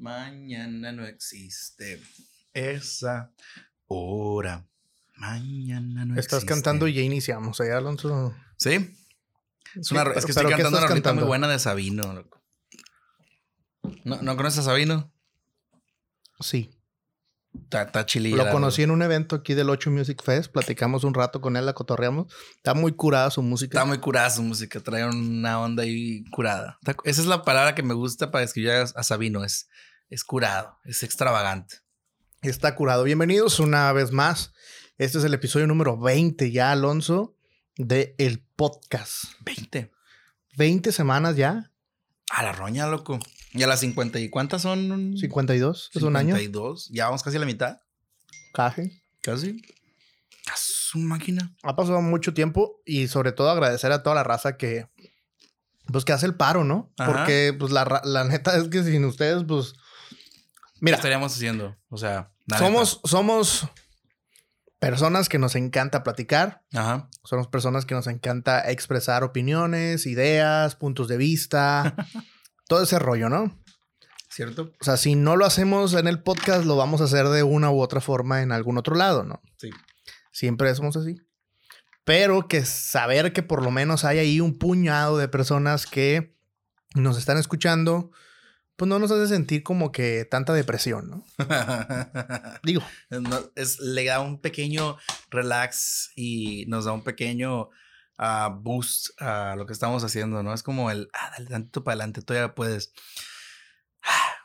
Mañana no existe esa hora. Mañana no Estás existe. cantando y ya iniciamos, ¿eh, Alonso? ¿Sí? Es, una, es que estoy ¿qué cantando una rolita muy buena de Sabino, loco. ¿No, ¿no conoces a Sabino? Sí. Está, chililla. Lo conocí en un evento aquí del 8 Music Fest. Platicamos un rato con él, la cotorreamos. Está muy curada su música. Está muy curada su música, trae una onda ahí curada. Esa es la palabra que me gusta para describir a, a Sabino, es, es curado, es extravagante. Está curado. Bienvenidos una vez más. Este es el episodio número 20 ya, Alonso, de el podcast. 20. 20 semanas ya. A la roña, loco. Y a las 50 y cuántas son? 52. Es un año. 52. Ya vamos casi a la mitad. Caje. Casi. A su máquina. Ha pasado mucho tiempo y sobre todo agradecer a toda la raza que pues que hace el paro, ¿no? Ajá. Porque pues la, la neta es que sin ustedes pues ¿Qué mira, estaríamos haciendo? O sea, somos somos personas que nos encanta platicar. Ajá. somos personas que nos encanta expresar opiniones, ideas, puntos de vista, todo ese rollo, ¿no? ¿Cierto? O sea, si no lo hacemos en el podcast, lo vamos a hacer de una u otra forma en algún otro lado, ¿no? Sí. Siempre somos así. Pero que saber que por lo menos hay ahí un puñado de personas que nos están escuchando, pues no nos hace sentir como que tanta depresión, ¿no? Digo, No, es, le da un pequeño relax y nos da un pequeño ah, boost a lo que estamos haciendo, ¿no? Es como el, ah, dale tantito para adelante, todavía puedes.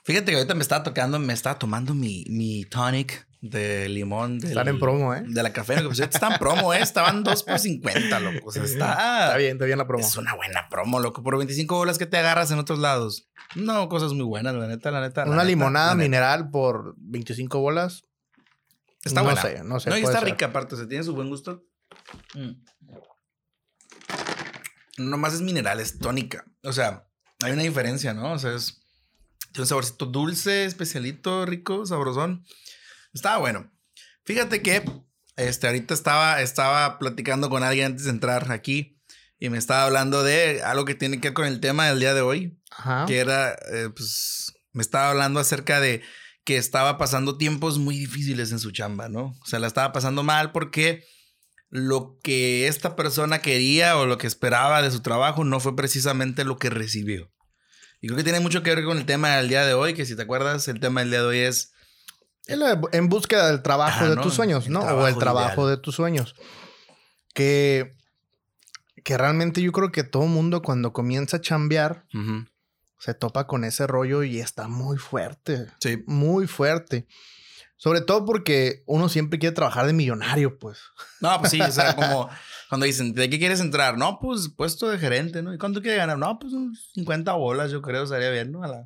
Fíjate que ahorita me estaba tocando, me estaba tomando mi, mi tonic de limón. del- están en promo, ¿eh? De la café. Está en promo, ¿eh? Estaban 2 por 50, loco. O sea, está... Está bien, está bien la promo. Es una buena promo, loco. Por 25 bolas que te agarras en otros lados. No, cosas muy buenas, la neta, la neta. la Una neta, limonada la neta. mineral por 25 bolas. Está no buena. sé, no sé. No, y está ser. rica aparte, o sea, tiene su buen gusto. Mm. No más es mineral, es tónica. O sea, hay una diferencia, ¿no? O sea, es tiene un saborcito dulce, especialito, rico, sabrosón. Estaba bueno. Fíjate que este, ahorita estaba, estaba platicando con alguien antes de entrar aquí y me estaba hablando de algo que tiene que ver con el tema del día de hoy Ajá. que era, eh, pues, me estaba hablando acerca de que estaba pasando tiempos muy difíciles en su chamba, ¿no? O sea, la estaba pasando mal porque lo que esta persona quería o lo que esperaba de su trabajo no fue precisamente lo que recibió. Y creo que tiene mucho que ver con el tema del día de hoy, que si te acuerdas, el tema del día de hoy es Es la En búsqueda del trabajo Ajá, de ¿no? tus sueños, El ¿no? o el trabajo ideal. de tus sueños. Que, que realmente yo creo que todo mundo cuando comienza a chambear Ujú. se topa con ese rollo y está muy fuerte, Sí, muy fuerte. Sobre todo porque uno siempre quiere trabajar de millonario, pues. No, pues sí, o sea, como cuando dicen, ¿de qué quieres entrar? No, pues puesto de gerente, ¿no? ¿Y cuánto quieres ganar? No, pues unos 50 bolas, yo creo, estaría bien, ¿no? A la,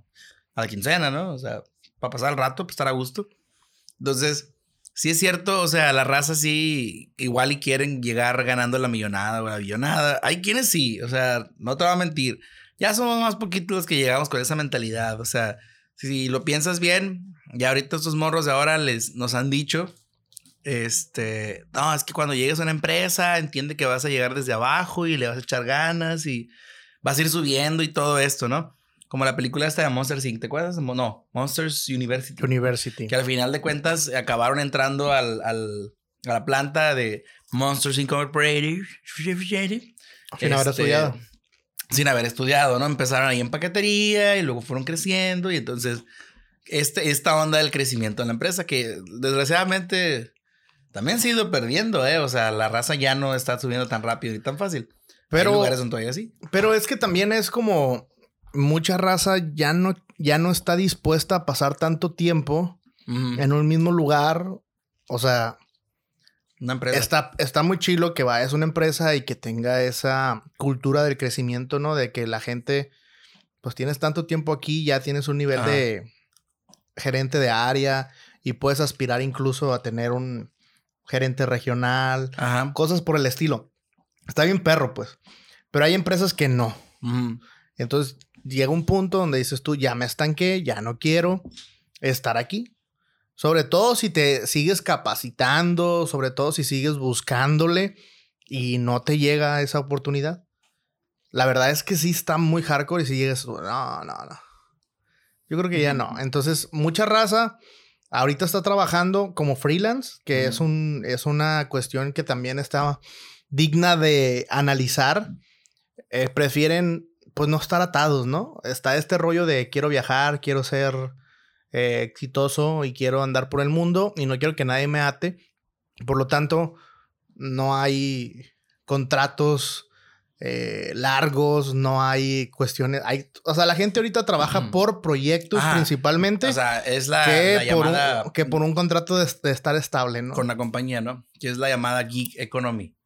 a la quincena, ¿no? O sea, para pasar el rato, pues estar a gusto. Entonces, sí es cierto, o sea, la raza sí, igual y quieren llegar ganando la millonada o la billonada. Hay quienes sí, o sea, no te voy a mentir. Ya somos más poquitos los que llegamos con esa mentalidad, o sea, si lo piensas bien, ya ahorita estos morros de ahora les, nos han dicho este, no, es que cuando llegues a una empresa, entiende que vas a llegar desde abajo y le vas a echar ganas y vas a ir subiendo y todo esto, ¿no? Como la película esta de Monsters Inc., ¿te acuerdas? No, Monsters University. University. Que al final de cuentas acabaron entrando al, al- a la planta de Monsters Incorporated. Sin haber Este, estudiado. Sin haber estudiado, ¿no? Empezaron ahí en paquetería y luego fueron creciendo y entonces este, esta onda del crecimiento en la empresa que desgraciadamente también se ha ido perdiendo, ¿eh? O sea, la raza ya no está subiendo tan rápido y tan fácil. Pero- Hay lugares donde todavía sí. Pero es que también es como mucha raza ya no, ya no está dispuesta a pasar tanto tiempo en un mismo lugar. O sea, Una empresa. está, está muy chilo que vayas a una empresa y que tenga esa cultura del crecimiento, ¿no? De que la gente, pues tienes tanto tiempo aquí, ya tienes un nivel Ajá. de gerente de área y puedes aspirar incluso a tener un gerente regional, Ajá. cosas por el estilo. Está bien perro, pues. Pero hay empresas que no. Entonces llega un punto donde dices tú, ya me estanqué, ya no quiero estar aquí. Sobre todo si te sigues capacitando, sobre todo si sigues buscándole y no te llega esa oportunidad. La verdad es que sí está muy hardcore y si llegas, no, no, no. Yo creo que ya no. Entonces, mucha raza ahorita está trabajando como freelance, que es, un, es una cuestión que también está digna de analizar. Eh, prefieren, pues, no estar atados, ¿no? Está este rollo de quiero viajar, quiero ser eh, exitoso y quiero andar por el mundo y no quiero que nadie me ate. Por lo tanto, no hay contratos eh, largos, no hay cuestiones. Hay, o sea, la gente ahorita trabaja por proyectos principalmente. O sea, es la, que, llamada. Por un, que por un contrato de, estar estable, ¿no? Con la compañía, ¿no? Que es la llamada gig economy.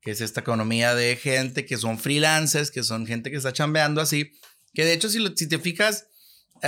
Que es esta economía de gente que son freelancers, que son gente que está chambeando así. Que de hecho, si, si te fijas,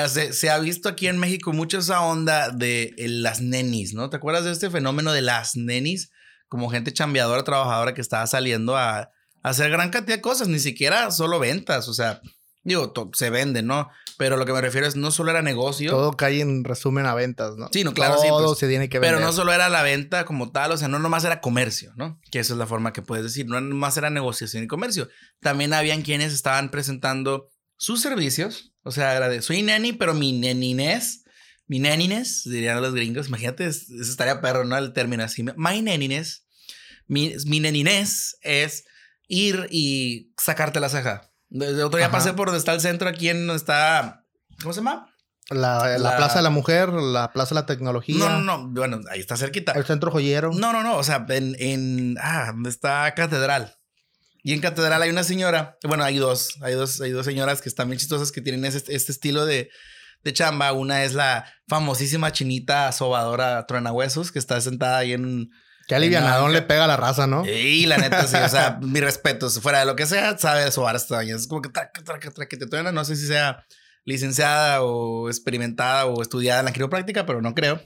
se, se, ha visto aquí en México mucho esa onda de las nenis, ¿no? ¿Te acuerdas de este fenómeno de las nenis? Como gente chambeadora, trabajadora que estaba saliendo a hacer gran cantidad de cosas, ni siquiera solo ventas, o sea, digo, se vende, ¿no? Pero lo que me refiero es, no solo era negocio. Todo cae en resumen a ventas, ¿no? Sí, no, claro, sí. Todo pues, se tiene que vender. Pero no solo era la venta como tal, o sea, no nomás era comercio, ¿no? Que esa es la forma que puedes decir, no nomás era negociación y comercio. También habían quienes estaban presentando sus servicios, o sea, era de, soy neni, pero mi nenines, mi nenines, dirían los gringos, imagínate, eso estaría perro, ¿no? El término así, my nenines, mi, mi nenines es ir y sacarte la ceja. Desde otro día pasé por donde está el centro aquí en donde está. ¿Cómo se llama? La, la, Plaza de la Mujer, la Plaza de la Tecnología. No, no, no. Bueno, ahí está cerquita. El centro joyero. No, no, no. O sea, en. en ah, donde está Catedral. Y en Catedral hay una señora. Bueno, hay dos. Hay dos, hay dos señoras que están bien chistosas que tienen este, este estilo de, de chamba. Una es la famosísima chinita sobadora truenahuesos que está sentada ahí en Qué alivianadón le pega a la raza, ¿no? Sí, la neta, sí. O sea, mi respeto. Fuera de lo que sea, sabe sobar esta doña. Es como que traca, traca, traca, te truena. No sé si sea licenciada o experimentada o estudiada en la quiropráctica, pero no creo.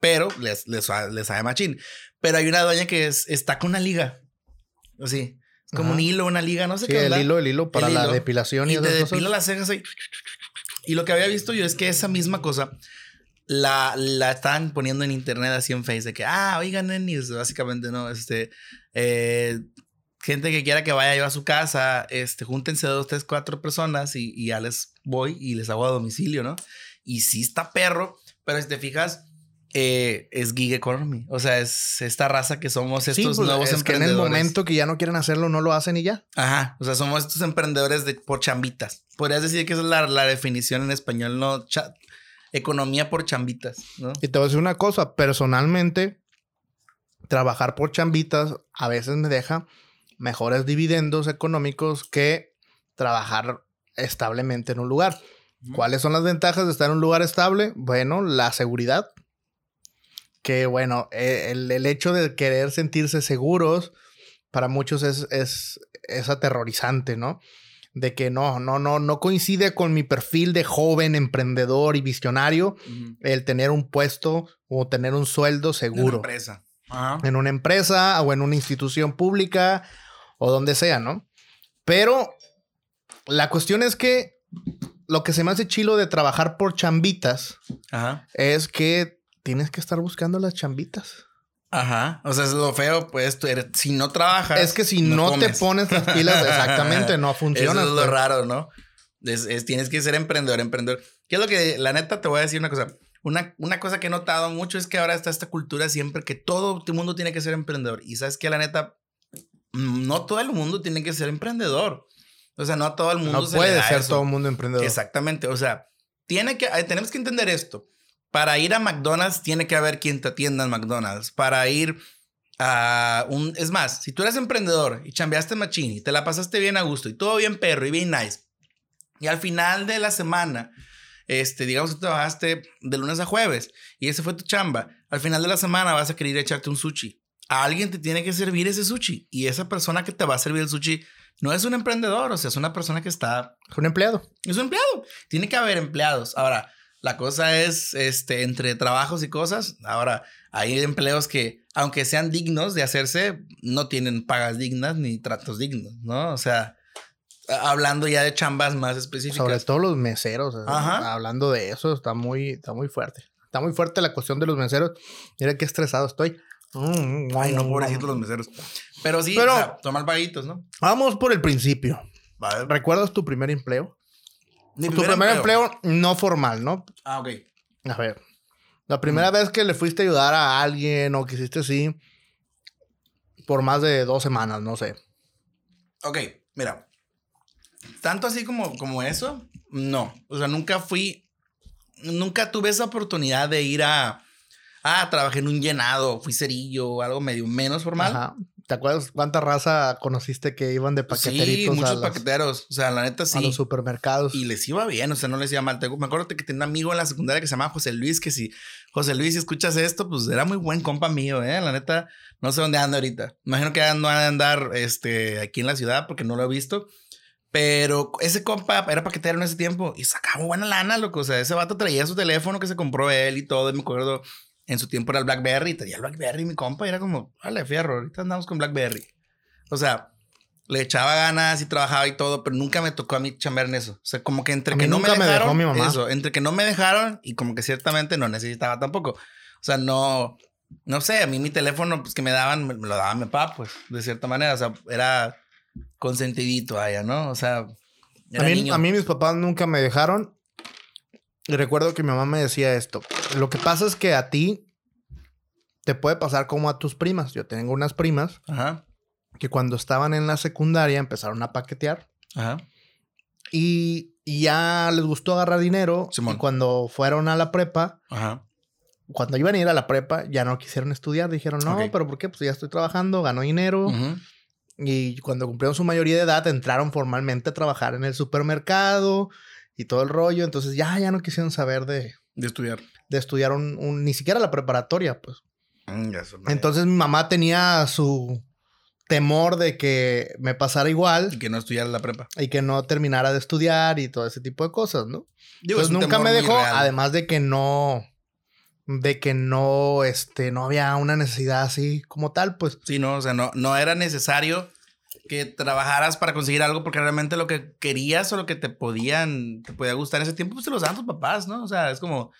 Pero les, les, les sabe machín. Pero hay una doña que es, está con una liga. Así. Es como un hilo, una liga, no sé qué. El hilo, el hilo para la depilación y, y te depila las cejas ahí. Y lo que había visto yo es que esa misma cosa la, la están poniendo en internet así en Facebook de que, ah, oigan, nenis, básicamente, ¿no? Este, eh, gente que quiera que vaya yo a su casa, este, júntense dos, tres, cuatro personas y, y ya les voy y les hago a domicilio, ¿no? Y sí está perro, pero si te fijas, eh, es gig economy. O sea, es esta raza que somos estos pues, nuevos es Que en el momento que ya no quieren hacerlo, no lo hacen y ya. Ajá. O sea, somos estos emprendedores de, por chambitas. Podrías decir que esa es la, la definición en español, no economía por chambitas, ¿no? Y te voy a decir una cosa, personalmente, trabajar por chambitas a veces me deja mejores dividendos económicos que trabajar establemente en un lugar. ¿Cuáles son las ventajas de estar en un lugar estable? Bueno, la seguridad. Que bueno, e, el, el hecho de querer sentirse seguros para muchos es, es, es aterrorizante, ¿no? De que no, no, no, no coincide con mi perfil de joven emprendedor y visionario el tener un puesto o tener un sueldo seguro. En una empresa. En una empresa o en una institución pública o donde sea, ¿no? Pero la cuestión es que lo que se me hace chilo de trabajar por chambitas es que tienes que estar buscando las chambitas. Ajá. O sea, es lo feo, pues tú eres, si no trabajas. Es que si no, te pones las pilas, exactamente, no funciona. Eso es lo raro, ¿no? Es, tienes que ser emprendedor, emprendedor. ¿Qué es lo que, la neta, te voy a decir una cosa. Una, una cosa que he notado mucho es que ahora está esta cultura siempre que todo el mundo tiene que ser emprendedor. Y sabes que la neta, no todo el mundo tiene que ser emprendedor. O sea, no todo el mundo no puede ser todo el mundo emprendedor. Exactamente. O sea, tiene que, tenemos que entender esto. Para ir a McDonald's tiene que haber quien te atienda en McDonald's. Para ir a un... Es más, si tú eres emprendedor y chambeaste machine y te la pasaste bien a gusto y todo bien perro y bien nice. Y al final de la semana, este, digamos que trabajaste de lunes a jueves y ese fue tu chamba. Al final de la semana vas a querer echarte un sushi. A alguien te tiene que servir ese sushi y esa persona que te va a servir el sushi no es un emprendedor, o sea, es una persona que está... Es un empleado. Es un empleado. Tiene que haber empleados. Ahora, la cosa es, este, entre trabajos y cosas. Ahora, hay empleos que, aunque sean dignos de hacerse, no tienen pagas dignas ni tratos dignos, ¿no? O sea, hablando ya de chambas más específicas. Sobre todo los meseros. Hablando de eso, está muy, está muy fuerte. Está muy fuerte la cuestión de los meseros. Mira qué estresado estoy. Ay, no, pobrecitos los meseros. Pero sí, Pero, o sea, paguitos, ¿no? Vamos por el principio. ¿Recuerdas tu primer empleo? Mi tu primer empleo. no formal, ¿no? Ah, ok. A ver. La primera vez que le fuiste a ayudar a alguien o que hiciste así por más de dos semanas, no sé. Ok, mira. Tanto así como, como eso, no. O sea, nunca fui, nunca tuve esa oportunidad de ir a, ah, trabajé en un llenado, fui cerillo, algo medio menos formal. Ajá. ¿Te acuerdas cuánta raza conociste que iban de paqueteritos? Sí, muchos paqueteros. O sea, la neta sí. A los supermercados. Y les iba bien, o sea, no les iba mal. Me acuerdo que tenía un amigo en la secundaria que se llamaba José Luis, que si, José Luis, si escuchas esto, pues era muy buen compa mío, ¿eh? La neta, no sé dónde anda ahorita. Imagino que no va a andar este, aquí en la ciudad porque no lo he visto. Pero ese compa era paquetero en ese tiempo y sacaba buena lana, loco. O sea, ese vato traía su teléfono que se compró él y todo. Y me acuerdo, en su tiempo era el Blackberry. Traía el Blackberry, mi compa. Y era como, vale, fierro, ahorita andamos con Blackberry. O sea, le echaba ganas y trabajaba y todo, pero nunca me tocó a mí chambear en eso. O sea, como que entre que no me dejaron, eso, entre que no me dejaron y como que ciertamente no necesitaba tampoco. O sea, no, no sé, a mí mi teléfono, pues que me daban, me, lo daba mi papá, pues, de cierta manera. O sea, era consentidito allá, ¿no? O sea, a mí, a mí mis papás nunca me dejaron. Y recuerdo que mi mamá me decía esto. Lo que pasa es que a ti te puede pasar como a tus primas. Yo tengo unas primas Ajá que cuando estaban en la secundaria empezaron a paquetear. Ajá. Y, ya les gustó agarrar dinero. Y cuando fueron a la prepa, Ajá. cuando iban a ir a la prepa, ya no quisieron estudiar. Dijeron, no, pero ¿por qué? Pues ya estoy trabajando, ganó dinero. Y cuando cumplieron su mayoría de edad, entraron formalmente a trabajar en el supermercado y todo el rollo. Entonces ya, ya no quisieron saber de... De estudiar. De estudiar un, ni siquiera la preparatoria, pues. Mm, Entonces mi mamá tenía su, temor de que me pasara igual. Y que no estudiara la prepa. Y que no terminara de estudiar y todo ese tipo de cosas, ¿no? Pues nunca me dejó, además de que no, de que no, este, no había una necesidad así como tal, pues. Sí, no, o sea, no, no era necesario que trabajaras para conseguir algo porque realmente lo que querías o lo que te podían, te podía gustar en ese tiempo, pues te los dan tus papás, ¿no? O sea, es como,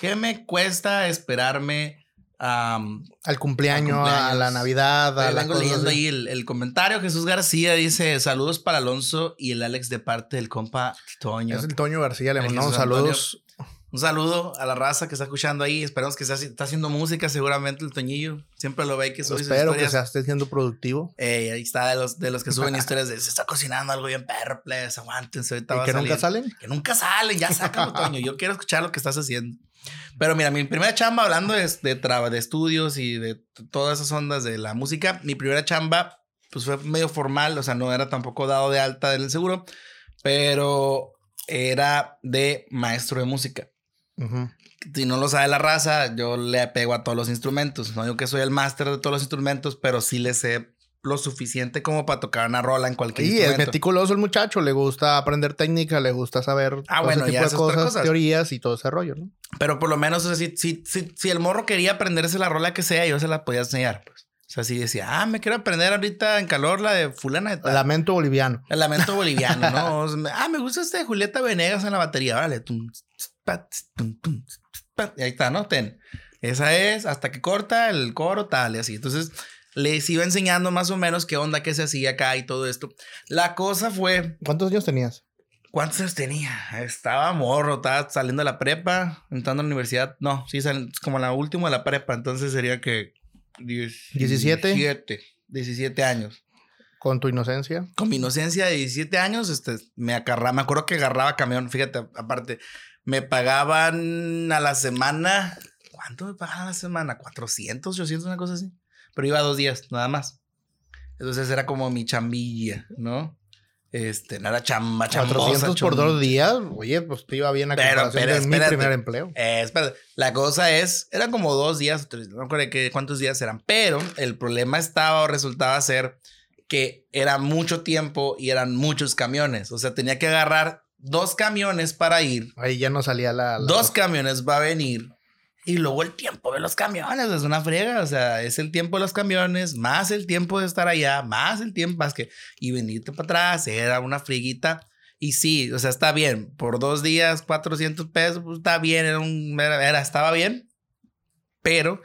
¿qué me cuesta esperarme al, cumpleaños, a la Navidad. A vengo leyendo ahí el, comentario. Jesús García dice: Saludos para Alonso y el Alex de parte del compa Toño. Es el Toño García, le mandamos saludos. Un saludo a la raza que está escuchando ahí. Esperamos que está haciendo música, seguramente el Toñillo. Siempre lo ve que sube Espero que sea, esté siendo productivo. ahí está de los, de los que suben historias de se está cocinando algo bien perro, please, aguántense. ¿Y que nunca salen? Que nunca salen, ya sácalo, Toño. Yo quiero escuchar lo que estás haciendo. Pero mira, mi primera chamba, hablando de, de, de estudios y de todas esas ondas de la música, mi primera chamba, pues fue medio formal, o sea, no era tampoco dado de alta del seguro, pero era de maestro de música. Si no lo sabe la raza, yo le apego a todos los instrumentos. No digo que soy el máster de todos los instrumentos, pero sí le sé lo suficiente como para tocar una rola en cualquier sí, es meticuloso el muchacho, le gusta aprender técnica, le gusta saber ah, bueno, ese tipo de cosas, teorías y todo ese rollo, ¿no? Pero por lo menos, o sea, si, si, si, el morro quería aprenderse la rola que sea, yo se la podía enseñar, pues. O sea, si decía, ah, me quiero aprender ahorita en calor la de fulana de tal. Lamento boliviano. El lamento boliviano, ¿no? ah, me gusta este de Julieta Venegas en la batería, vale. Y ahí está, ¿no? Ten. Esa es, hasta que corta el coro, tal, y así. Entonces, les iba enseñando más o menos qué onda, qué se hacía acá y todo esto. La cosa fue... ¿Cuántos años tenías? ¿Cuántos años tenía? Estaba morro, estaba saliendo de la prepa, entrando a la universidad. No, sí, como la última de la prepa, entonces sería que... 17. 17, 17 años. ¿Con tu inocencia? Con mi inocencia de 17 años, este, me agarraba, me acuerdo que agarraba camión, fíjate, aparte, me pagaban a la semana, ¿cuánto me pagaban a la semana? ¿400, 800, una cosa así? pero iba dos días, nada más. Entonces era como mi chambilla, ¿no? Este, no era chamba, chamba. 400 por dos días, oye, pues te iba bien a pero, pero, de mi primer empleo. Eh, espera, la cosa es, eran como dos días, no recuerdo cuántos días eran, pero el problema estaba o resultaba ser que era mucho tiempo y eran muchos camiones. O sea, tenía que agarrar dos camiones para ir. Ahí ya no salía la dos camiones va a venir y luego el tiempo de los camiones, es una friega, o sea, es el tiempo de los camiones, más el tiempo de estar allá, más el tiempo, más que, y venirte para atrás, era una friguita. Y sí, o sea, está bien, por dos días, 400 pesos, pues está bien, era un, era, estaba bien, pero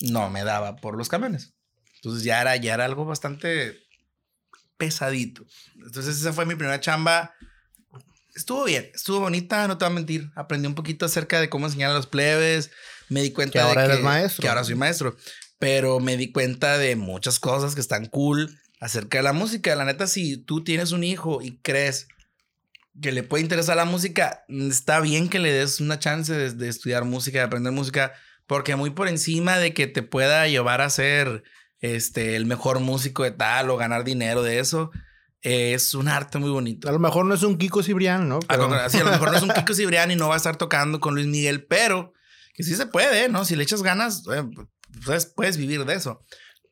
no me daba por los camiones. Entonces ya era, ya era algo bastante pesadito. Entonces esa fue mi primera chamba estuvo bien, estuvo bonita, no te voy a mentir. Aprendí un poquito acerca de cómo enseñar a los plebes. Me di cuenta Que ahora de que, eres maestro. que ahora soy maestro. Pero me di cuenta de muchas cosas que están cool acerca de la música. La neta, si tú tienes un hijo y crees que le puede interesar la música, está bien que le des una chance de, de estudiar música, de aprender música, porque muy por encima de que te pueda llevar a ser este, el mejor músico de tal o ganar dinero de eso, es un arte muy bonito. A lo mejor no es un Kiko Cibrián, ¿no? A Pero- lo, sí, a lo mejor no es un Kiko Cibrián y no va a estar tocando con Luis Miguel, pero que sí se puede, ¿no? Si le echas ganas, eh, pues puedes vivir de eso.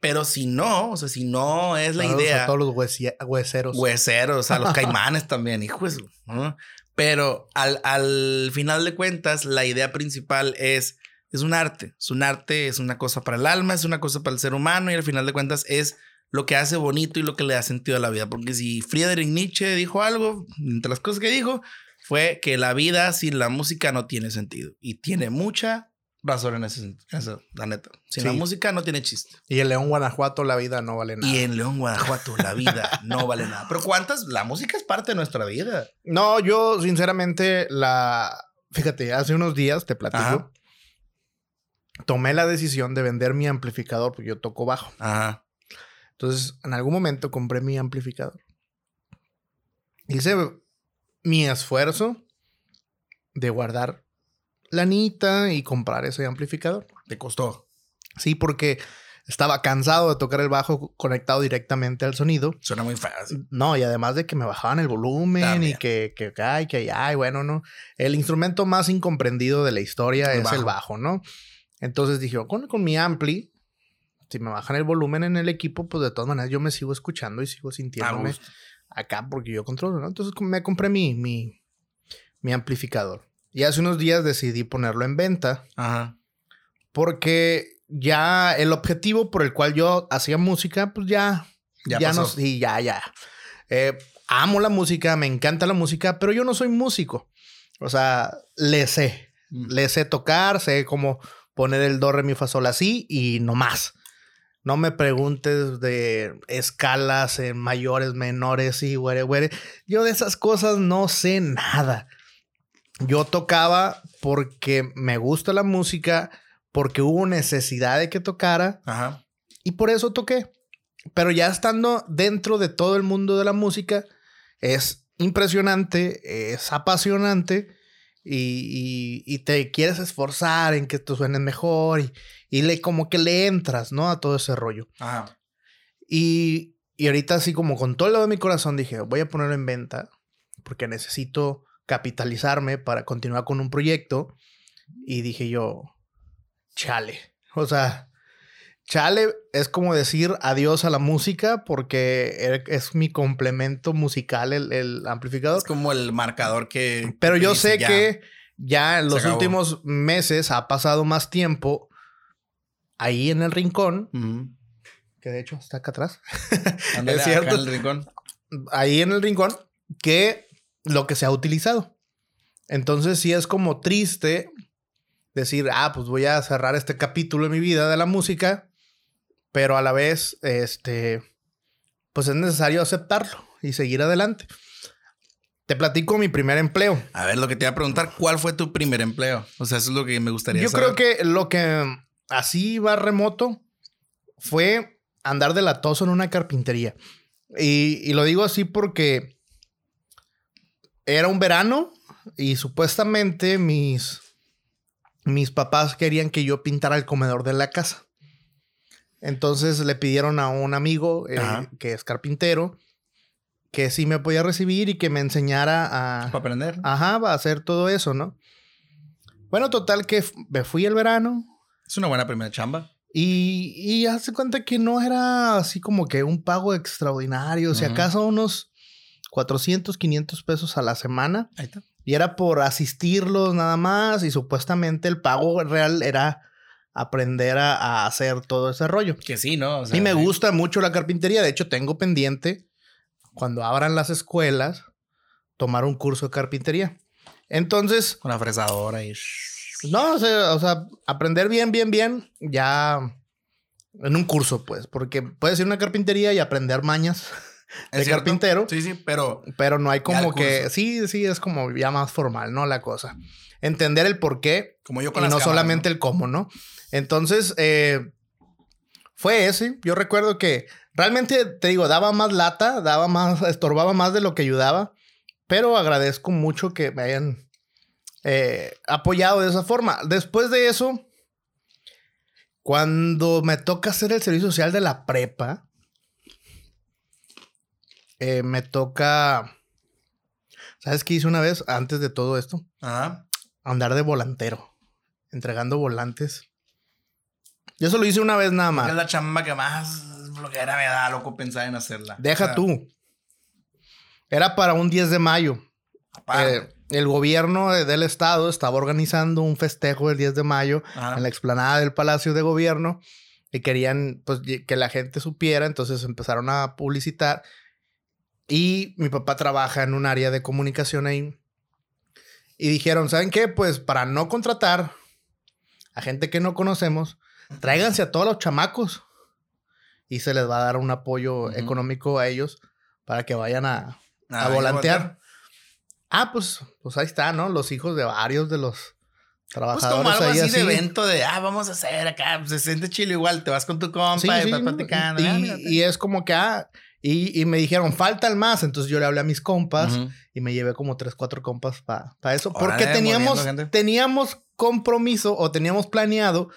Pero si no, o sea, si no es la Saludos idea, A todos los hueseros. hueseros, a los caimanes también, hijos, ¿no? Pero al, al final de cuentas, la idea principal es, es un arte. Es un arte, es una cosa para el alma, es una cosa para el ser humano y al final de cuentas es lo que hace bonito y lo que le da sentido a la vida. Porque si Friedrich Nietzsche dijo algo, entre las cosas que dijo, fue que la vida sin la música no tiene sentido. Y tiene mucha razón en ese sentido, eso, la neta. Sin la música no tiene chiste. Y en León, Guanajuato, la vida no vale nada. Y en León, Guanajuato, la vida no vale nada. Pero ¿cuántas? La música es parte de nuestra vida. No, yo sinceramente la... Fíjate, hace unos días te platico. Ajá. Tomé la decisión de vender mi amplificador porque yo toco bajo. Ajá. Entonces, en algún momento compré mi amplificador. Hice mi esfuerzo de guardar lanita y comprar ese amplificador. Te costó. Sí, porque estaba cansado de tocar el bajo conectado directamente al sonido. Suena muy fácil. No, y además de que me bajaban el volumen También. y que, que, que, ay, que ay, bueno, no. El instrumento más incomprendido de la historia El es el bajo. bajo, ¿no? Entonces dije, con, con mi ampli, si me bajan el volumen en el equipo, pues de todas maneras yo me sigo escuchando y sigo sintiéndome acá porque yo controlo, ¿no? Entonces me compré mi, mi, mi amplificador. Y hace unos días decidí ponerlo en venta Ajá. porque ya el objetivo por el cual yo hacía música, pues ya Ya, ya pasó. no, sí, ya, ya. Eh, amo la música, me encanta la música, pero yo no soy músico. O sea, le sé, Mm. le sé tocar, sé cómo poner el do, re, mi, fa, sol así y no más. No me preguntes de escalas en mayores, menores y güere, güere. Yo de esas cosas no sé nada. Yo tocaba porque me gusta la música, porque hubo necesidad de que tocara Ajá. y por eso toqué. Pero ya estando dentro de todo el mundo de la música, es impresionante, es apasionante y, y- y te quieres esforzar en que tú suenes mejor y, y le, como que le entras, ¿no? A todo ese rollo. Ajá. Y, y ahorita así como con todo lo de mi corazón dije, voy a ponerlo en venta porque necesito capitalizarme para continuar con un proyecto. Y dije yo, chale. O sea, chale es como decir adiós a la música porque er- es mi complemento musical el, el amplificador. Es como el marcador que. Pero yo sé ya. que ya en los últimos meses ha pasado más tiempo ahí en el rincón, que de hecho está acá atrás. Es acá en el rincón. ahí en el rincón que lo que se ha utilizado. Entonces sí es como triste decir, ah, pues voy a cerrar este capítulo de mi vida de la música, pero a la vez, este, pues es necesario aceptarlo y seguir adelante. Te platico mi primer empleo. A ver, lo que te iba a preguntar, ¿cuál fue tu primer empleo? O sea, eso es lo que me gustaría Yo saber. creo que lo que así va remoto fue andar de latoso en una carpintería. Y, y lo digo así porque era un verano y supuestamente mis, mis papás querían que yo pintara el comedor de la casa. Entonces le pidieron a un amigo eh, que es carpintero que sí me podía recibir y que me enseñara a, Para aprender. Ajá, va a hacer todo eso, ¿no? Bueno, total que me fui el verano Es una buena primera chamba. y, y hace cuenta que no era así como que un pago extraordinario, si Ujú. acaso unos 400, 500 pesos a la semana. Ahí está. Y era por asistirlos nada más y supuestamente el pago real era aprender a, a hacer todo ese rollo. Que sí, ¿no? O sea, y me gusta mucho la carpintería, de hecho tengo pendiente cuando abran las escuelas tomar un curso de carpintería. Entonces, Con la fresadora y. no, o sea, o sea, aprender bien, bien, bien, ya en un curso, pues, porque puedes ir a una carpintería y aprender mañas ¿Es de carpintero. Sí, sí, pero Pero no hay como que. curso. Sí, sí, es como ya más formal, ¿no? La cosa. Entender el por qué como yo con y las no cámaras, solamente el cómo, ¿no? Entonces, eh, fue ese. Yo recuerdo que realmente, te digo, daba más lata, daba más, estorbaba más de lo que ayudaba, pero agradezco mucho que me hayan eh, apoyado de esa forma. Después de eso, cuando me toca hacer el servicio social de la prepa, eh, me toca... ¿Sabes qué hice una vez antes de todo esto? Ajá. andar de volantero, entregando volantes. Yo solo hice una vez nada Es más. la chamba que más flojera me da, loco, pensar en hacerla. Deja O sea, tú. Era para un 10 de mayo. Eh, el gobierno de- del estado estaba organizando un festejo del 10 de mayo Ajá. en la explanada del Palacio de Gobierno y querían pues, que la gente supiera, entonces empezaron a publicitar. Y mi papá trabaja en un área de comunicación ahí. Y dijeron, ¿saben qué? Pues para no contratar a gente que no conocemos, tráiganse a todos los chamacos y se les va a dar un apoyo Ujú. económico a ellos para que vayan a, Ah, a volantear. Ah, pues, pues ahí está, ¿no? Los hijos de varios de los Pues trabajadores como algo ahí así, de así. evento de, ah, vamos a hacer acá, pues, se siente chilo igual, te vas con tu compa Sí, y sí, ¿no? platicando. Y, ah, y es como que, ah, y, y me dijeron, faltan más. Entonces yo le hablé a mis compas Ujú. y me llevé como tres, cuatro compas para eso. Órale, porque teníamos, teníamos compromiso o teníamos planeado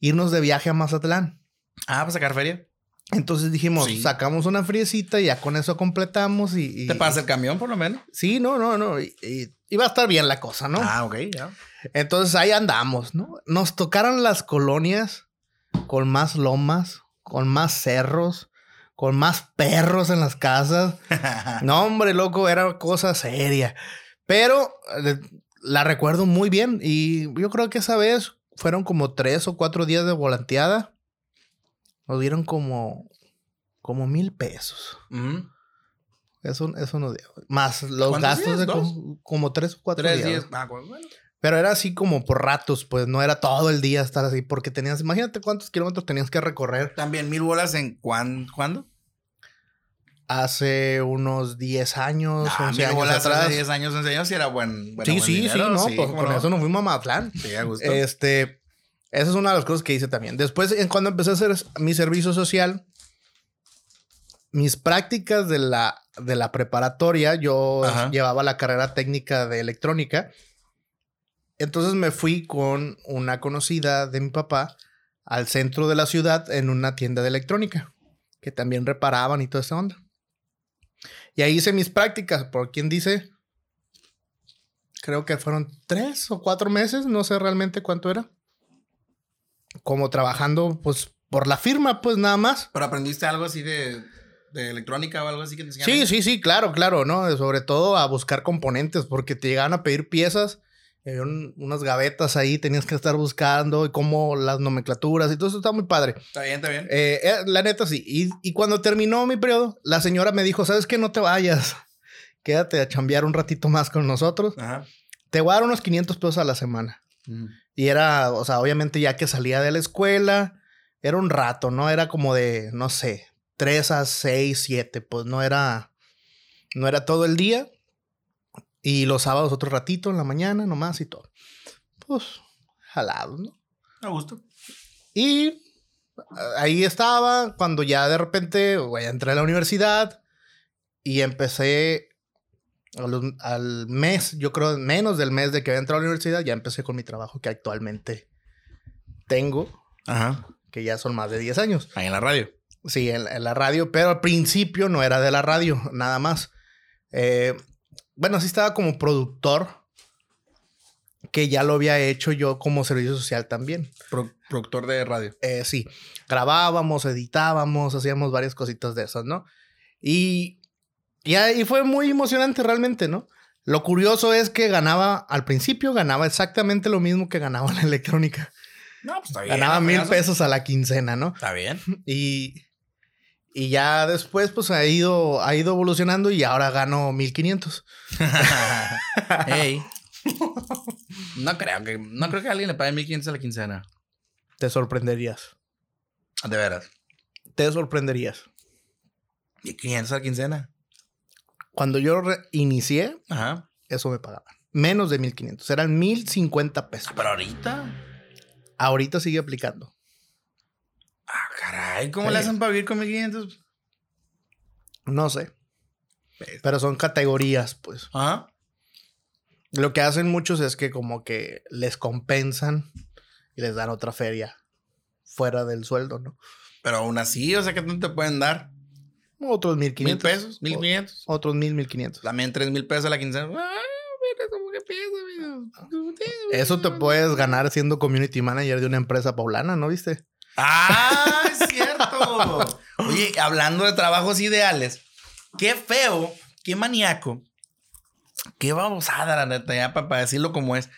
irnos de viaje a Mazatlán. Ah, pues sacar feria. Entonces dijimos, Sí. sacamos una friecita y ya con eso completamos y... y- ¿Te pasa el camión por lo menos? Sí, no, no, no. Y, y iba a estar bien la cosa, ¿no? Ah, ok, ya. Entonces ahí andamos, ¿no? Nos tocaron las colonias con más lomas, con más cerros, con más perros en las casas. No, hombre, loco, era cosa seria. Pero eh, la recuerdo muy bien y yo creo que esa vez fueron como tres o cuatro días de volanteada. Nos dieron como, como mil pesos. Eso, eso nos dio. Más los ¿Cuántos gastos días? de como, como tres o cuatro Tres días. días. Ah, bueno. Pero era así como por ratos, pues no era todo el día estar así, porque tenías, imagínate cuántos kilómetros tenías que recorrer También mil bolas en cuán, ¿cuándo? Hace unos 10 años, Ah, 11 mil años atrás. hace 10 años, 11 años, sí era buen, bueno, sí, buen sí, dinero, sí, no, pues cómo con no. eso nos fuimos a Mazatlán. Sí, a gusto. Este, esa es una de las cosas que hice también. Después, en cuando empecé a hacer mi servicio social, mis prácticas de la, de la preparatoria, yo Ajá. llevaba la carrera técnica de electrónica. Entonces me fui con una conocida de mi papá al centro de la ciudad en una tienda de electrónica, que también reparaban y toda esa onda. Y ahí hice mis prácticas, por quien dice, creo que fueron tres o cuatro meses, no sé realmente cuánto era. Como trabajando, pues, por la firma, pues nada más. Pero aprendiste algo así de, de electrónica o algo así que te enseñaron. Sí, sí, sí, claro, claro, ¿no? Sobre todo a buscar componentes, porque te llegaban a pedir piezas, unas gavetas ahí, tenías que estar buscando y cómo las nomenclaturas y todo eso está muy padre. Está bien, está bien. Eh, eh, la neta sí. Y, y cuando terminó mi periodo, la señora me dijo, ¿sabes qué? No te vayas. Quédate a chambear un ratito más con nosotros. Ajá. Te voy a dar unos 500 pesos a la semana. Mm. Y era, o sea, obviamente ya que salía de la escuela, era un rato, ¿no? Era como de, no sé, 3 a 6, 7, pues no era, no era todo el día. Y los sábados otro ratito en la mañana nomás y todo. Pues, jalado, ¿no? A gusto. Y ah, ahí estaba cuando ya de repente güey, entré a la universidad y empecé los- al mes, yo creo menos del mes de que había entrado a la universidad, ya empecé con mi trabajo que actualmente tengo, Ajá. que ya son más de 10 años. Ahí en la radio. Sí, en, en la radio, pero al principio no era de la radio, nada más. Eh, bueno, sí estaba como productor, que ya lo había hecho yo como servicio social también. Pro- productor de radio. Eh, sí, grabábamos, editábamos, hacíamos varias cositas de esas, ¿no? Y, y fue muy emocionante realmente, ¿no? Lo curioso es que ganaba, al principio ganaba exactamente lo mismo que ganaba en la electrónica. No, pues está bien. Ganaba mil pesos a la quincena, ¿no? Está bien. Y, y ya después, pues ha ido, ha ido evolucionando y ahora gano 1500. Ey. No creo que, no creo que alguien le pague 1500 a la quincena. Te sorprenderías. De veras. Te sorprenderías. Y 500 a la quincena. Cuando yo inicié, Ajá. eso me pagaban. Menos de 1500. Eran 1050 pesos. Pero ahorita. Ahorita sigue aplicando. Ah, caray. ¿Cómo Sí. le hacen para vivir con 1500? No sé. Pues. Pero son categorías, pues. Ajá. Lo que hacen muchos es que como que les compensan y les dan otra feria fuera del sueldo, ¿no? Pero aún así, o sea, ¿qué tanto te pueden dar? Otros ¿Mil 1500. pesos? ¿Mil quinientos? Otros 1000, 1500. También tres mil pesos a la quincena. Ay, mira cómo que piensa, mira. Eso te puedes ganar siendo community manager de una empresa poblana, ¿no viste? Ah, es cierto. Oye, hablando de trabajos ideales, qué feo, qué maníaco, qué babosada, la neta, ya para, decirlo como es.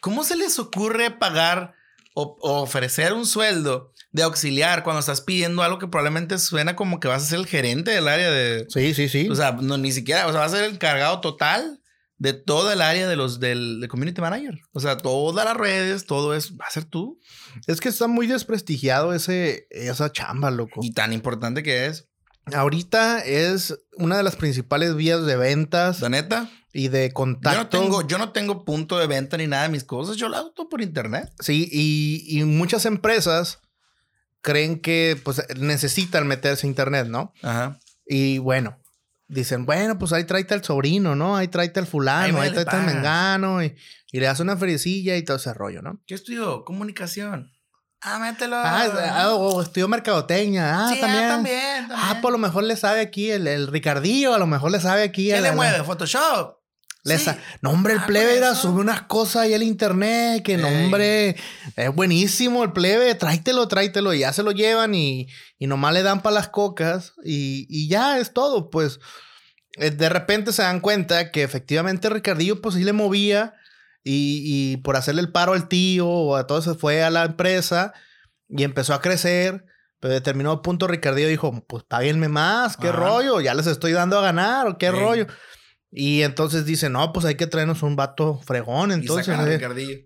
¿Cómo se les ocurre pagar o, o ofrecer un sueldo de auxiliar cuando estás pidiendo algo que probablemente suena como que vas a ser el gerente del área de. Sí, sí, sí. O sea, no, ni siquiera, o sea, vas a ser el encargado total de toda el área de los del de community manager. O sea, todas las redes, todo eso, va a ser tú. es que está muy desprestigiado ese, esa chamba, loco. Y tan importante que es. Ahorita es una de las principales vías de ventas La neta. y de Yo no, contacto. tengo, yo no tengo punto de venta ni nada de mis cosas. Yo lo hago todo por internet. Sí, y, y muchas empresas creen que pues necesitan meterse a internet, ¿no? Ajá. Y bueno, dicen, bueno, pues ahí tráete al sobrino, ¿no? Ahí tráete al Ahí fulano, ahí le tráete al mengano y, y le das una feriecilla y todo ese rollo, ¿no? ¿Qué estudio? Comunicación. Ah, mételo. Ah, ah, o estudió mercadotecnia. Ah, Sí, ah, también. también, Ah, también. pues a lo mejor le sabe aquí el, el Ricardillo, a lo mejor le sabe aquí ¿Qué el- le el- mueve? ¿Photoshop? Sí. No, hombre, el Ah, plebe era, sube unas cosas ahí al internet, que no, hombre, es buenísimo el plebe, tráetelo, tráetelo, y ya se lo llevan y, y nomás le dan para las cocas y, y ya es todo, pues eh, de repente se dan cuenta que efectivamente Ricardillo pues sí le movía y, y por hacerle el paro al tío o a todo se fue a la empresa y empezó a crecer. Pero en determinado punto Ricardillo dijo, pues páguenme más, qué Ajá. rollo, ya les estoy dando a ganar, qué Sí. rollo. Y entonces dice, no, pues hay que traernos un vato fregón. Entonces, y sacan a eh, Ricardillo.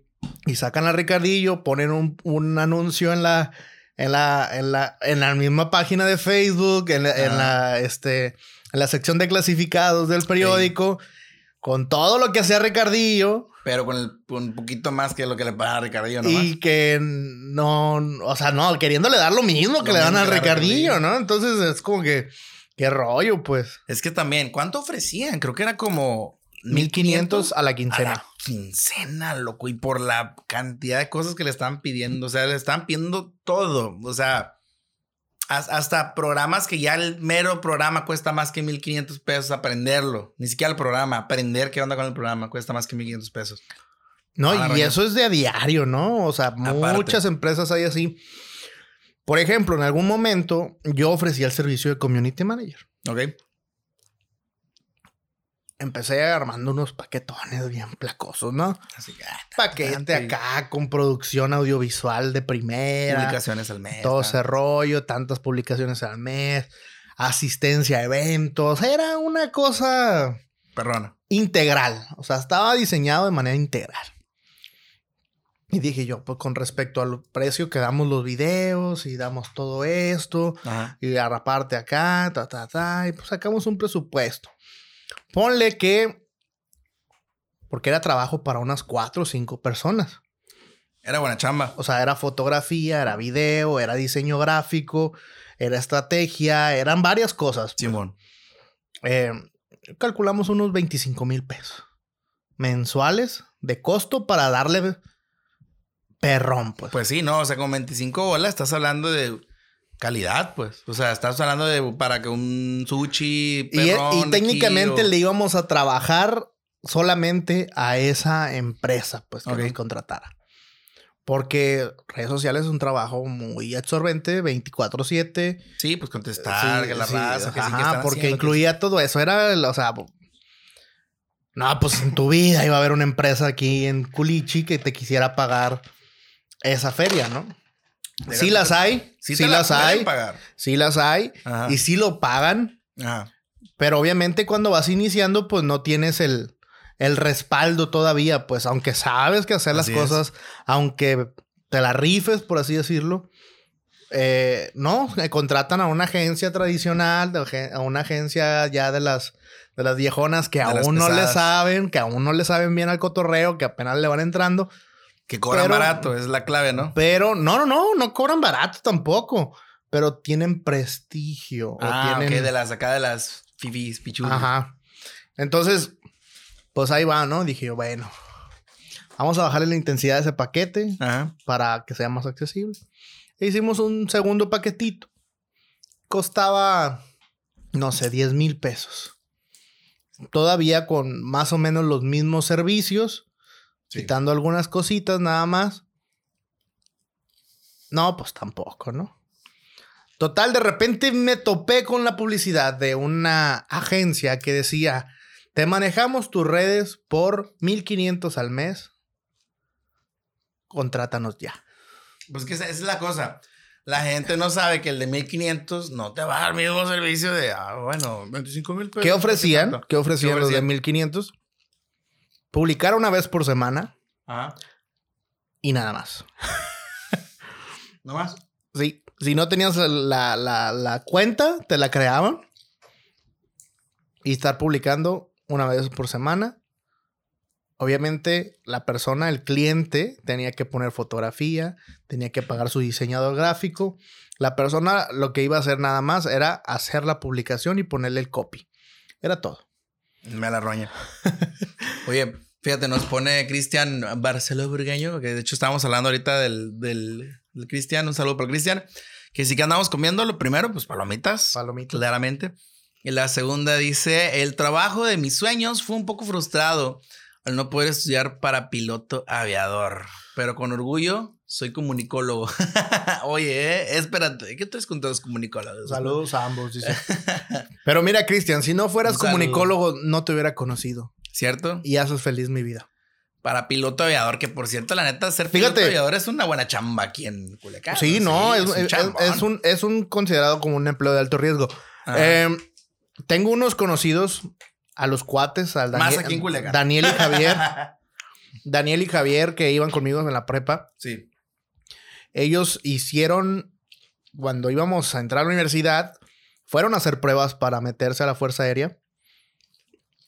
y sacan a Ricardillo, ponen un, un anuncio en la, en la, en la, en la misma página de Facebook, en la, en la, este, en la sección de clasificados del periódico, con todo lo que hacía Ricardillo. Pero con, el, con un poquito más que lo que le paga a Ricardillo nomás. Y que no, o sea, no, queriéndole dar lo mismo que Lo le dan da Ricardillo, Ricardillo. ¿no? Entonces es como que, qué rollo, pues. Es que también, ¿cuánto ofrecían? Creo que era como 1500 a la a quincena. la quincena, loco. Y por la cantidad de cosas que le estaban pidiendo. O sea, le estaban pidiendo todo. O sea, has- hasta programas que ya el mero programa cuesta más que 1500 pesos aprenderlo. Ni siquiera el programa. Aprender qué onda con el programa cuesta más que 1500 pesos. No, Ah, y eso es de a diario, ¿no? O sea, Aparte. muchas empresas hay así. Por ejemplo, en algún momento yo ofrecía el servicio de community manager. ¿Ok? Empecé armando unos paquetones bien placosos, ¿no? Así que. ah, Paquete acá con producción audiovisual de primera. Publicaciones al mes. todo ¿no? ese rollo, tantas publicaciones al mes, asistencia a eventos. Era una cosa Perrona. integral. O sea, estaba diseñado de manera integral. Y dije yo, pues con respecto al precio que damos los videos y damos todo esto, Ajá. y a la parte acá, ta, ta, ta, y pues sacamos un presupuesto. Ponle que, porque era trabajo para unas cuatro o cinco personas. Era buena chamba. O sea, era fotografía, era video, era diseño gráfico, era estrategia, eran varias cosas. Simón. Eh, calculamos unos 25 mil pesos mensuales de costo para darle perrón, pues. Pues sí, no, o sea, con 25 bolas estás hablando de calidad, pues. O sea, estás hablando de para que un sushi. y, e, perrón y aquí técnicamente o- le íbamos a trabajar solamente a esa empresa, pues, que Ok. nos contratara. Porque redes sociales es un trabajo muy absorbente, 24-7. Sí, pues contestar, que la sí, raza, que sí, que ajá, están porque que- incluía todo eso. Era, o sea, no, pues en tu vida iba a haber una empresa aquí en Culichi que te quisiera pagar esa feria, ¿no? Sí las hay, Sí, sí, la las hay, pagar. sí las hay, Ajá. y sí lo pagan, Ajá. pero obviamente cuando vas iniciando, pues no tienes el, el respaldo todavía, pues aunque sabes que hacer las es. cosas, aunque te la rifes, por así decirlo, eh, no, eh, contratan a una agencia tradicional, de a una agencia ya de las, de las viejonas que De aún no le saben, que aún no le saben bien al cotorreo, que apenas le van entrando. Que cobran Pero- barato, es la clave, ¿no? Pero no, no, no, no cobran barato tampoco. Pero tienen prestigio. Ah, o tienen... ok, de las acá de las fifis, pichudas. Ajá. Entonces, pues ahí va, ¿no? Dije yo, bueno, vamos a bajarle la intensidad de ese paquete Ajá. para que sea más accesible. E hicimos un segundo paquetito. Costaba, no sé, 10 mil pesos. Todavía con más o menos los mismos servicios, Sí. quitando algunas cositas nada más. No, pues tampoco, ¿no? Total, de repente me topé con la publicidad de una agencia que decía, te manejamos tus redes por 1500 al mes. Contrátanos ya. Pues que esa, es la cosa. La gente no sabe que el de 1500 no te va a dar el mismo servicio de, ah, bueno, 25 mil pesos. ¿Qué ofrecían? tanto. ¿Qué ofrecían los de ofrecían? 1500? Publicar una vez por semana Ajá. y nada más. ¿No más? Sí, si no tenías la, la- la cuenta, te la creaban. Y estar publicando una vez por semana. Obviamente, la persona, el cliente, tenía que poner fotografía, tenía que pagar su diseñador gráfico. La persona lo que iba a hacer nada más era hacer la publicación y ponerle el copy. Era todo. Me la roña. Oye, fíjate, nos pone Cristian Barceló Burgueño, que de hecho estábamos hablando ahorita del, del, del Cristian. Un saludo para Cristian. Que sí que andamos comiendo. Lo primero, pues palomitas. Palomitas. Claramente. Y la segunda dice: El trabajo de mis sueños fue un poco frustrado al no poder estudiar para piloto aviador. Pero con orgullo soy comunicólogo. Oye, eh, espérate, ¿qué traes con todos comunicólogos? Saludos a ambos, dice. Pero mira, Cristian, si no fueras Un saludo. comunicólogo, no te hubiera conocido. ¿Cierto? Y haces feliz mi vida. Para piloto aviador, que por cierto, la neta, ser Fíjate. piloto aviador es una buena chamba aquí en Culiacán. Sí, no, es, un es- un, es un considerado como un empleo de alto riesgo. Eh, tengo unos conocidos a los cuates, al Más Daniel, aquí en. Daniel y Javier. Daniel y Javier que iban conmigo en la prepa. sí. Ellos hicieron, cuando íbamos a entrar a la universidad, fueron a hacer pruebas para meterse a la Fuerza Aérea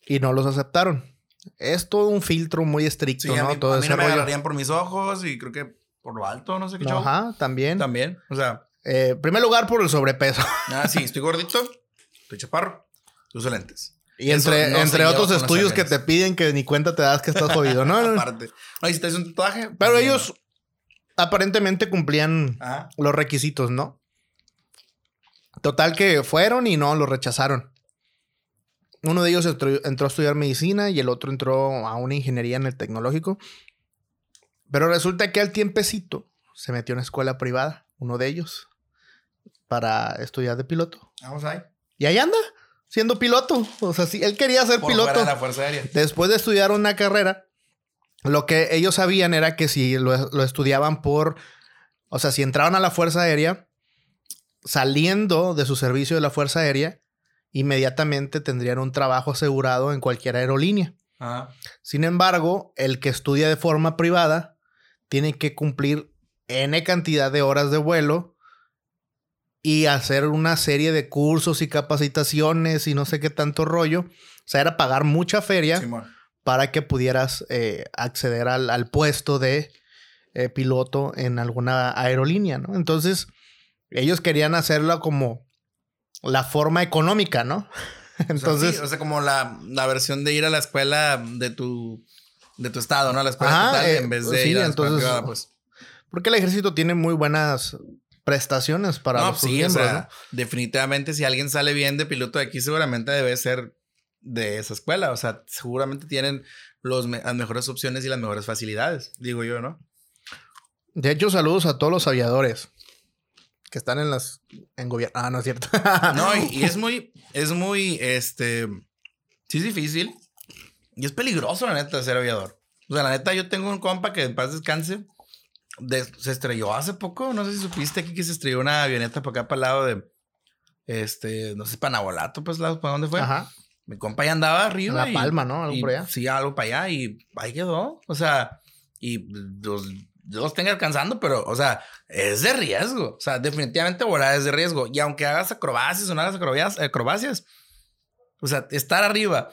y no los aceptaron. Es todo un filtro muy estricto, Sí, a ¿no? mí, todo a mí no me agarrarían por mis ojos y creo que por lo alto, no sé qué chavo. Ajá, también. También. O sea, Eh, primer lugar por el sobrepeso. ah, sí, estoy gordito, estoy chaparro, uso lentes. Y Eso entre, no entre otros estudios que te piden que ni cuenta te das que estás jodido, ¿no? no, no. Aparte. No, y si te un tatuaje. Pero ellos aparentemente cumplían. Ajá. los requisitos, ¿no? Total que fueron y no, los rechazaron. Uno de ellos entró, a estudiar medicina y el otro entró a una ingeniería en el tecnológico. Pero resulta que al tiempecito se metió en una escuela privada, uno de ellos, para estudiar de piloto. Vamos ahí. Y ahí anda, siendo piloto. O sea, sí, él quería ser Por piloto. fuera de la Fuerza Aérea. Después de estudiar una carrera, lo que ellos sabían era que si lo, lo estudiaban por, o sea, si entraban a la Fuerza Aérea, saliendo de su servicio de la Fuerza Aérea, inmediatamente tendrían un trabajo asegurado en cualquier aerolínea. Ajá. Sin embargo, el que estudia de forma privada tiene que cumplir N cantidad de horas de vuelo y hacer una serie de cursos y capacitaciones y no sé qué tanto rollo. O sea, era pagar mucha feria Simón. Para que pudieras eh, acceder al, al puesto de eh, piloto en alguna aerolínea, ¿no? Entonces, ellos querían hacerlo como la forma económica, ¿no? O sea, Entonces, sí, o sea, como la, la versión de ir a la escuela de tu, de tu estado, ¿no? A la escuela Ajá, estatal, eh, en vez de sí, ir a la escuela entonces- privada, pues. porque el ejército tiene muy buenas prestaciones para no, los sí, miembros, o sea, ¿no? definitivamente si alguien sale bien de piloto de aquí, seguramente debe ser de esa escuela. O sea, seguramente tienen los me- las mejores opciones y las mejores facilidades, digo yo, ¿no? De hecho, saludos a todos los aviadores que están en las en gobierno. Ah, no es cierto. No, y, y es muy, es muy, este, sí es difícil y es peligroso, la neta, ser aviador. O sea, la neta, yo tengo un compa que en paz descanse, de- se estrelló hace poco, no sé si supiste aquí que se estrelló una avioneta para acá, para el lado de, este, no sé, para Nabolato, pues, lado, ¿para dónde fue? Ajá. Mi compa ya andaba arriba. La y- Palma, ¿no? Algo y por allá. Sí, algo para allá y ahí quedó. O sea, y los los tenga alcanzando, pero, o sea, es de riesgo. O sea, definitivamente volar es de riesgo. Y aunque hagas acrobacias o no hagas acrobacias, acrobacias o sea, estar arriba,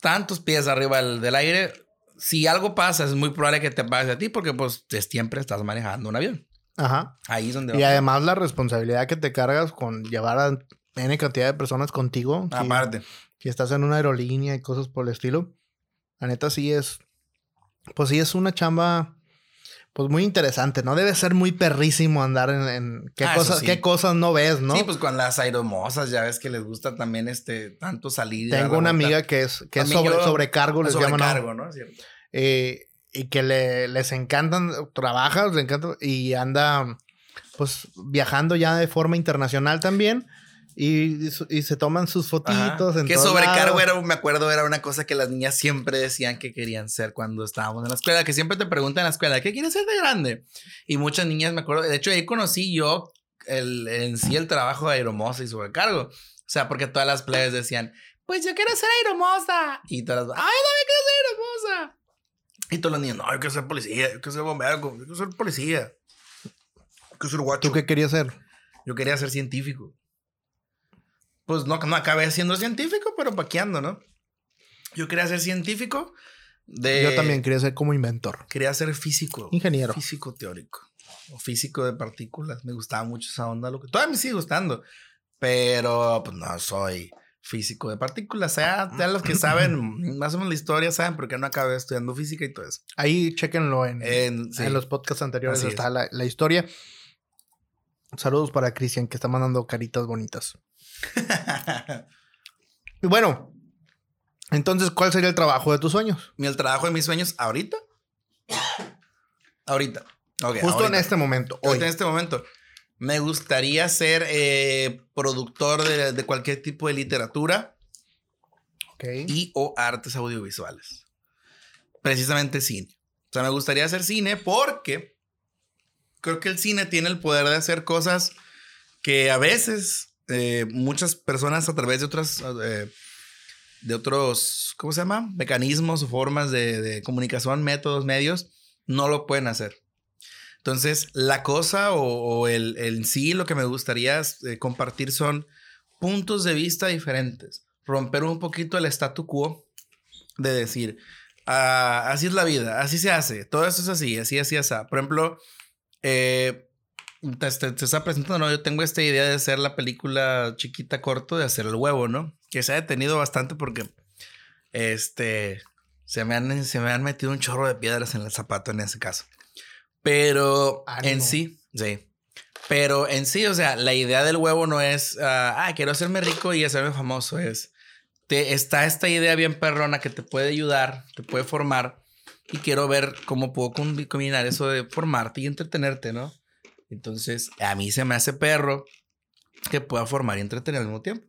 tantos pies arriba del, del aire, si algo pasa, es muy probable que te pase a ti porque pues siempre estás manejando un avión. Ajá. Ahí es donde... Y además la responsabilidad que te cargas con llevar a N cantidad de personas contigo. Aparte. Que estás en una aerolínea y cosas por el estilo. La neta sí es, pues sí es una chamba, pues muy interesante, ¿no? Debe ser muy perrísimo andar en, en- qué Ah, cosas, sí. qué cosas no ves, ¿no? Sí, pues con las aeromosas, ya ves que les gusta también este tanto salir. Tengo una amiga que es, que es sobre, yo- sobrecargo, les llaman. Sobrecargo, ¿no? Cierto. Eh, y que le, les encantan, trabaja, les encanta y anda pues viajando ya de forma internacional también. Y, y se toman sus fotitos en Que sobrecargo lados. era, me acuerdo, era una cosa que las niñas siempre decían que querían ser cuando estábamos en la escuela, que siempre te preguntan en la escuela, ¿qué quieres ser de grande? Y muchas niñas, me acuerdo, de hecho ahí conocí yo el, en sí el trabajo de aeromoza y sobrecargo. O sea, porque todas las playas decían, pues yo quiero ser aeromoza. Y todas, las, ¡ay, yo también quiero ser aeromoza! Y todos los niños, no, yo quiero ser policía, yo quiero ser bombero, yo quiero ser policía. Yo quiero ser guacho. ¿Tú qué querías ser? Yo quería ser científico. Pues no, no acabé siendo científico, pero paqueando, ¿no? Yo quería ser científico de... Yo también quería ser como inventor. Quería ser físico. Ingeniero. Físico teórico. O físico de partículas. Me gustaba mucho esa onda. Lo que todavía me sigue gustando. Pero pues no soy físico de partículas. Sea, ya los que saben más o menos la historia saben por qué no acabé estudiando física y todo eso. Ahí chéquenlo en, En, sí. en los podcasts anteriores Así está es. la, la historia. Saludos para Cristian que está mandando caritas bonitas. Y bueno, entonces, ¿cuál sería el trabajo de tus sueños? Mi el trabajo de mis sueños ahorita. Ahorita. Justo en este momento, hoy. En este momento. Me gustaría ser eh, productor de, de cualquier tipo de literatura y o artes audiovisuales. Precisamente cine. O sea, me gustaría hacer cine porque creo que el cine tiene el poder de hacer cosas que a veces eh, muchas personas a través de otras, eh, de otros, ¿cómo se llama? Mecanismos o formas de, comunicación, métodos, medios, no lo pueden hacer. Entonces, la cosa o, o el, el sí, lo que me gustaría eh, compartir son puntos de vista diferentes. Romper un poquito el statu quo de decir, ah, así es la vida, así se hace, todo eso es así, así, así, así. Por ejemplo, eh, te, te, te está presentando, ¿no? Yo tengo esta idea de hacer la película chiquita, corto, de hacer el huevo, ¿no? Que se ha detenido bastante porque, este, se me han, se me han metido un chorro de piedras en el zapato en ese caso. Pero Ánimo. en sí, sí. Pero en sí, o sea, la idea del huevo no es, ah, ah, quiero hacerme rico y hacerme famoso. Es, te, está esta idea bien perrona que te puede ayudar, te puede formar. Y quiero ver cómo puedo combi- combinar eso de formarte y entretenerte, ¿no? Entonces, a mí se me hace perro que pueda formar y entretener al mismo tiempo.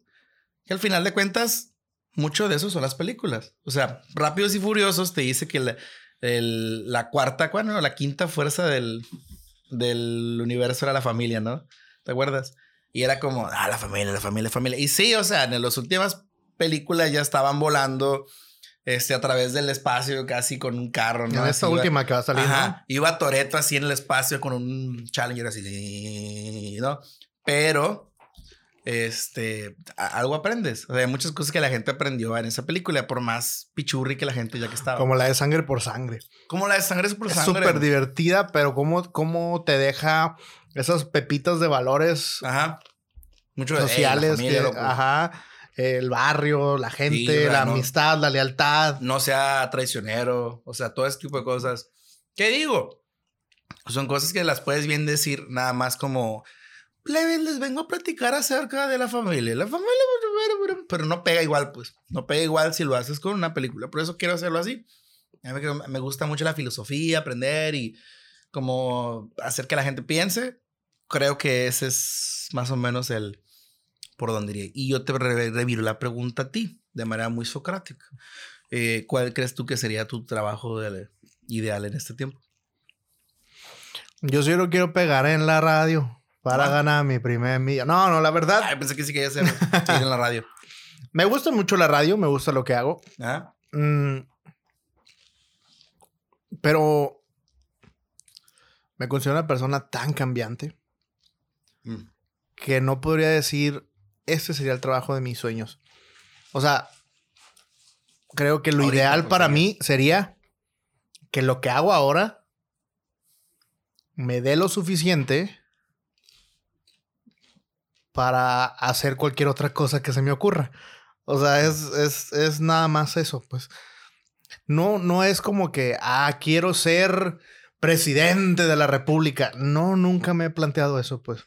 Y al final de cuentas, mucho de eso son las películas. O sea, Rápidos y Furiosos te dice que la, el- la cuarta, bueno, la quinta fuerza del, del universo era la familia, ¿no? ¿Te acuerdas? Y era como, ah, la familia, la familia, la familia. Y sí, o sea, en las últimas películas ya estaban volando este, a través del espacio casi con un carro, ¿no? en esta iba- última que va a salir, Ajá. Iba Toreto así en el espacio con un Challenger así, ¿no? Pero, este, algo aprendes. O sea, hay muchas cosas que la gente aprendió en esa película, por más pichurri que la gente ya que estaba. Como la de sangre por sangre. Como la de sangre es por Es sangre. súper divertida, pero cómo, cómo te deja esas pepitas de valores Ajá. Mucho de, "Ey, la sociales, familia, que- loco, ajá, el barrio, la gente, Sí, la no. amistad, la lealtad. No sea traicionero. O sea, todo ese tipo de cosas. ¿Qué digo? Son cosas que las puedes bien decir nada más como, les vengo a platicar acerca de la familia. La familia, pero no pega igual, pues. No pega igual si lo haces con una película. Por eso quiero hacerlo así. A mí me- me gusta mucho la filosofía, aprender y como hacer que la gente piense. Creo que ese es más o menos el por donde iría. Y yo te re- reviro la pregunta a ti de manera muy socrática. Eh, ¿Cuál crees tú que sería tu trabajo de- ideal en este tiempo? Yo sí lo quiero pegar en la radio para Ah. ganar mi primer millón. No, no, la verdad, Ay, pensé que sí quería hacer en la radio. me gusta mucho la radio, me gusta lo que hago. ¿Ah? Mm, pero Me considero una persona tan cambiante Mm. que no podría decir, este sería el trabajo de mis sueños. O sea, creo que lo Ahorita, ideal para mí sería que lo que hago ahora me dé lo suficiente para hacer cualquier otra cosa que se me ocurra. O sea, es, es, es nada más eso, pues. No, no es como que, ah, quiero ser presidente de la república. No, nunca me he planteado eso, pues.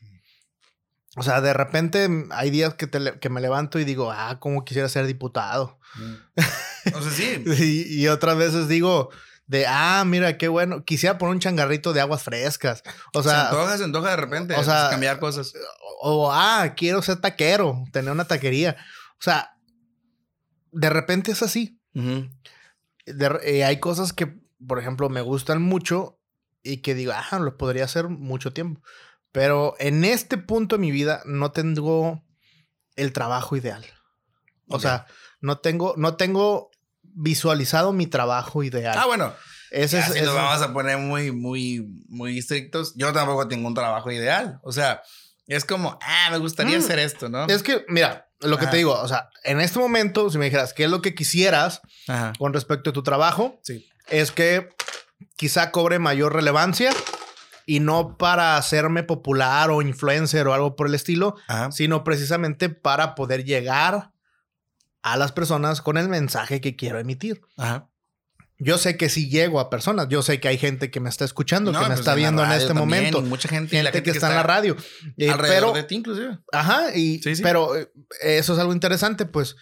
O sea, de repente mm, hay días que, te que me levanto y digo, ah, cómo quisiera ser diputado. Mm. O sea, sí. Y, y otras veces digo, de, ah, mira, qué bueno, quisiera poner un changarrito de aguas frescas. O se sea, antoja, se antoja de repente. o sea, cambiar cosas. o, ah, quiero ser taquero, tener una taquería. O sea, de repente es así. De eh, hay cosas que, por ejemplo, me gustan mucho y que digo, ah, lo podría hacer mucho tiempo. Pero en este punto de mi vida no tengo el trabajo ideal. O sea, no tengo, no tengo visualizado mi trabajo ideal. Ah, bueno. Ese Ya, es, si ese- nos vamos a poner muy, muy, muy estrictos, yo tampoco tengo un trabajo ideal. O sea, es como, ah, me gustaría Mm. hacer esto, ¿no? es que, mira, lo que te digo, o sea, en este momento, si me dijeras qué es lo que quisieras Ajá. con respecto a tu trabajo, Sí. es que quizá cobre mayor relevancia y no para hacerme popular o influencer o algo por el estilo, Ajá. sino precisamente para poder llegar a las personas con el mensaje que quiero emitir. Ajá. Yo sé que si llego a personas, yo sé que hay gente que me está escuchando, No, que me pues está viendo en este también, momento, mucha gente, gente, la que, está en la radio. Eh, alrededor pero, de ti, inclusive. ajá, y, Sí, sí. pero eh, eso es algo interesante, pues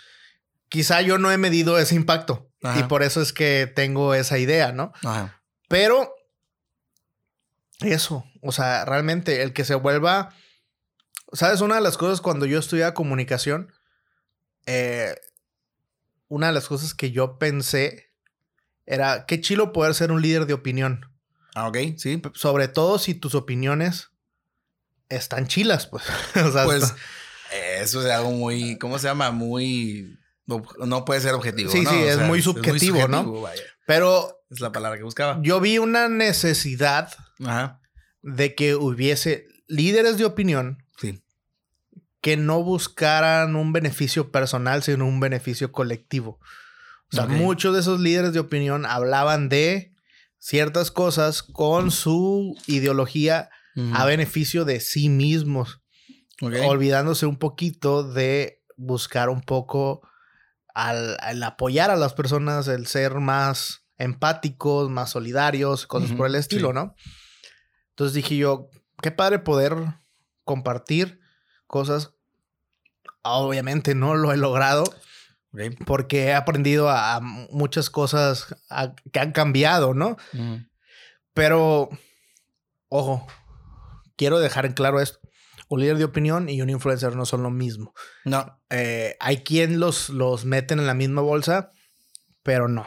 quizá yo no he medido ese impacto Ajá. y por eso es que tengo esa idea, ¿no? Ajá. Pero eso, o sea, realmente el que se vuelva, ¿sabes? Una de las cosas cuando yo estudiaba comunicación, eh, una de las cosas que yo pensé era qué chilo poder ser un líder de opinión, Ah, ok, sí. sobre todo si tus opiniones están chilas, pues. o sea, Pues eso es algo muy, ¿cómo se llama? Muy, no puede ser objetivo. Sí, ¿no? sí, es sea, muy subjetivo, ¿no? subjetivo, vaya. pero Es la palabra que buscaba. yo vi una necesidad Ajá. de que hubiese líderes de opinión Sí. que no buscaran un beneficio personal, sino un beneficio colectivo. O sea, muchos de esos líderes de opinión hablaban de ciertas cosas con su ideología a beneficio de sí mismos, olvidándose un poquito de buscar un poco al, al apoyar a las personas, el ser más empáticos, más solidarios, cosas por el estilo, sí. ¿no? Entonces dije yo, qué padre poder compartir cosas. Obviamente no lo he logrado porque he aprendido a, a muchas cosas a- que han cambiado, ¿no? Ujú. Pero, ojo, quiero dejar en claro esto. Un líder de opinión y un influencer no son lo mismo. No. Eh, hay quien los, los meten en la misma bolsa, pero no.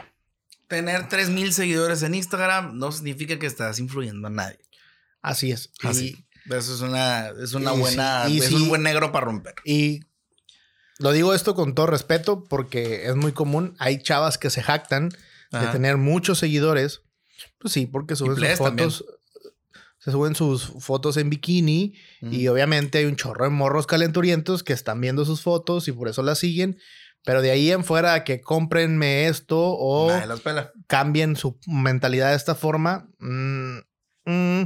Tener 3000 seguidores en Instagram no significa que estás influyendo a nadie. Así es. Y- Así. Eso es una, es una Y buena, sí, y es sí. un buen negro para romper. Y lo digo esto con todo respeto porque es muy común. Hay chavas que se jactan de Ajá. tener muchos seguidores. Pues sí, porque suben sus fotos. Se suben sus fotos en bikini y obviamente hay un chorro de morros calenturientos que están viendo sus fotos y por eso las siguen. Pero de ahí en fuera que cómprenme esto o las cambien su mentalidad de esta forma. mm, mm,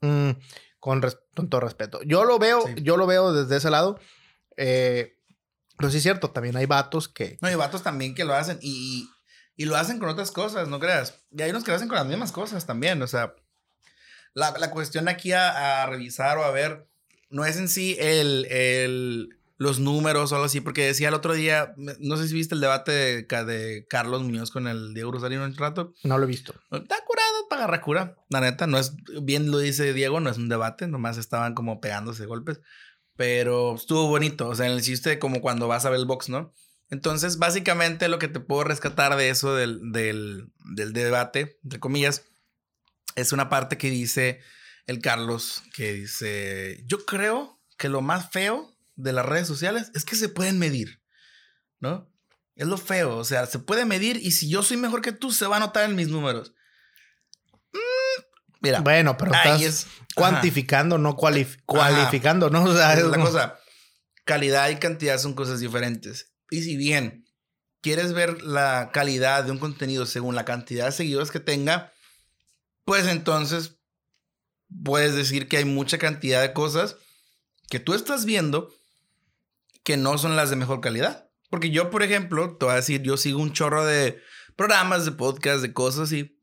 mm, con, res- con todo respeto. Yo lo veo, Sí. yo lo veo desde ese lado. Eh, pero sí es cierto, también hay vatos que. No, y vatos también que lo hacen y, y lo hacen con otras cosas, no creas. Y hay unos que lo hacen con las mismas cosas también. O sea, la, la cuestión aquí a, a revisar o a ver no es en sí el, el- los números o algo así, porque decía el otro día, no sé si viste el debate de Carlos Muñoz con el Diego Rosario un rato. No lo he visto. Está curado para agarrar cura. La neta, no es bien lo dice Diego, no es un debate, nomás estaban como pegándose golpes. Pero estuvo bonito. O sea, en el chiste como cuando vas a ver el box, ¿no? Entonces, básicamente lo que te puedo rescatar de eso del, del, del debate, entre comillas, es una parte que dice el Carlos, que dice, yo creo que lo más feo de las redes sociales es que se pueden medir, ¿no? Es lo feo, o sea, se puede medir y si yo soy mejor que tú, se va a notar en mis números. Mm, Mira. Bueno, pero estás es- cuantificando, no cualif- cualificando, ¿no? O sea, es la como- cosa. Calidad y cantidad son cosas diferentes. Y si bien quieres ver la calidad de un contenido según la cantidad de seguidores que tenga, pues entonces puedes decir que hay mucha cantidad de cosas que tú estás viendo que no son las de mejor calidad. Porque yo, por ejemplo, te voy a decir, yo sigo un chorro de programas, de podcasts, de cosas y,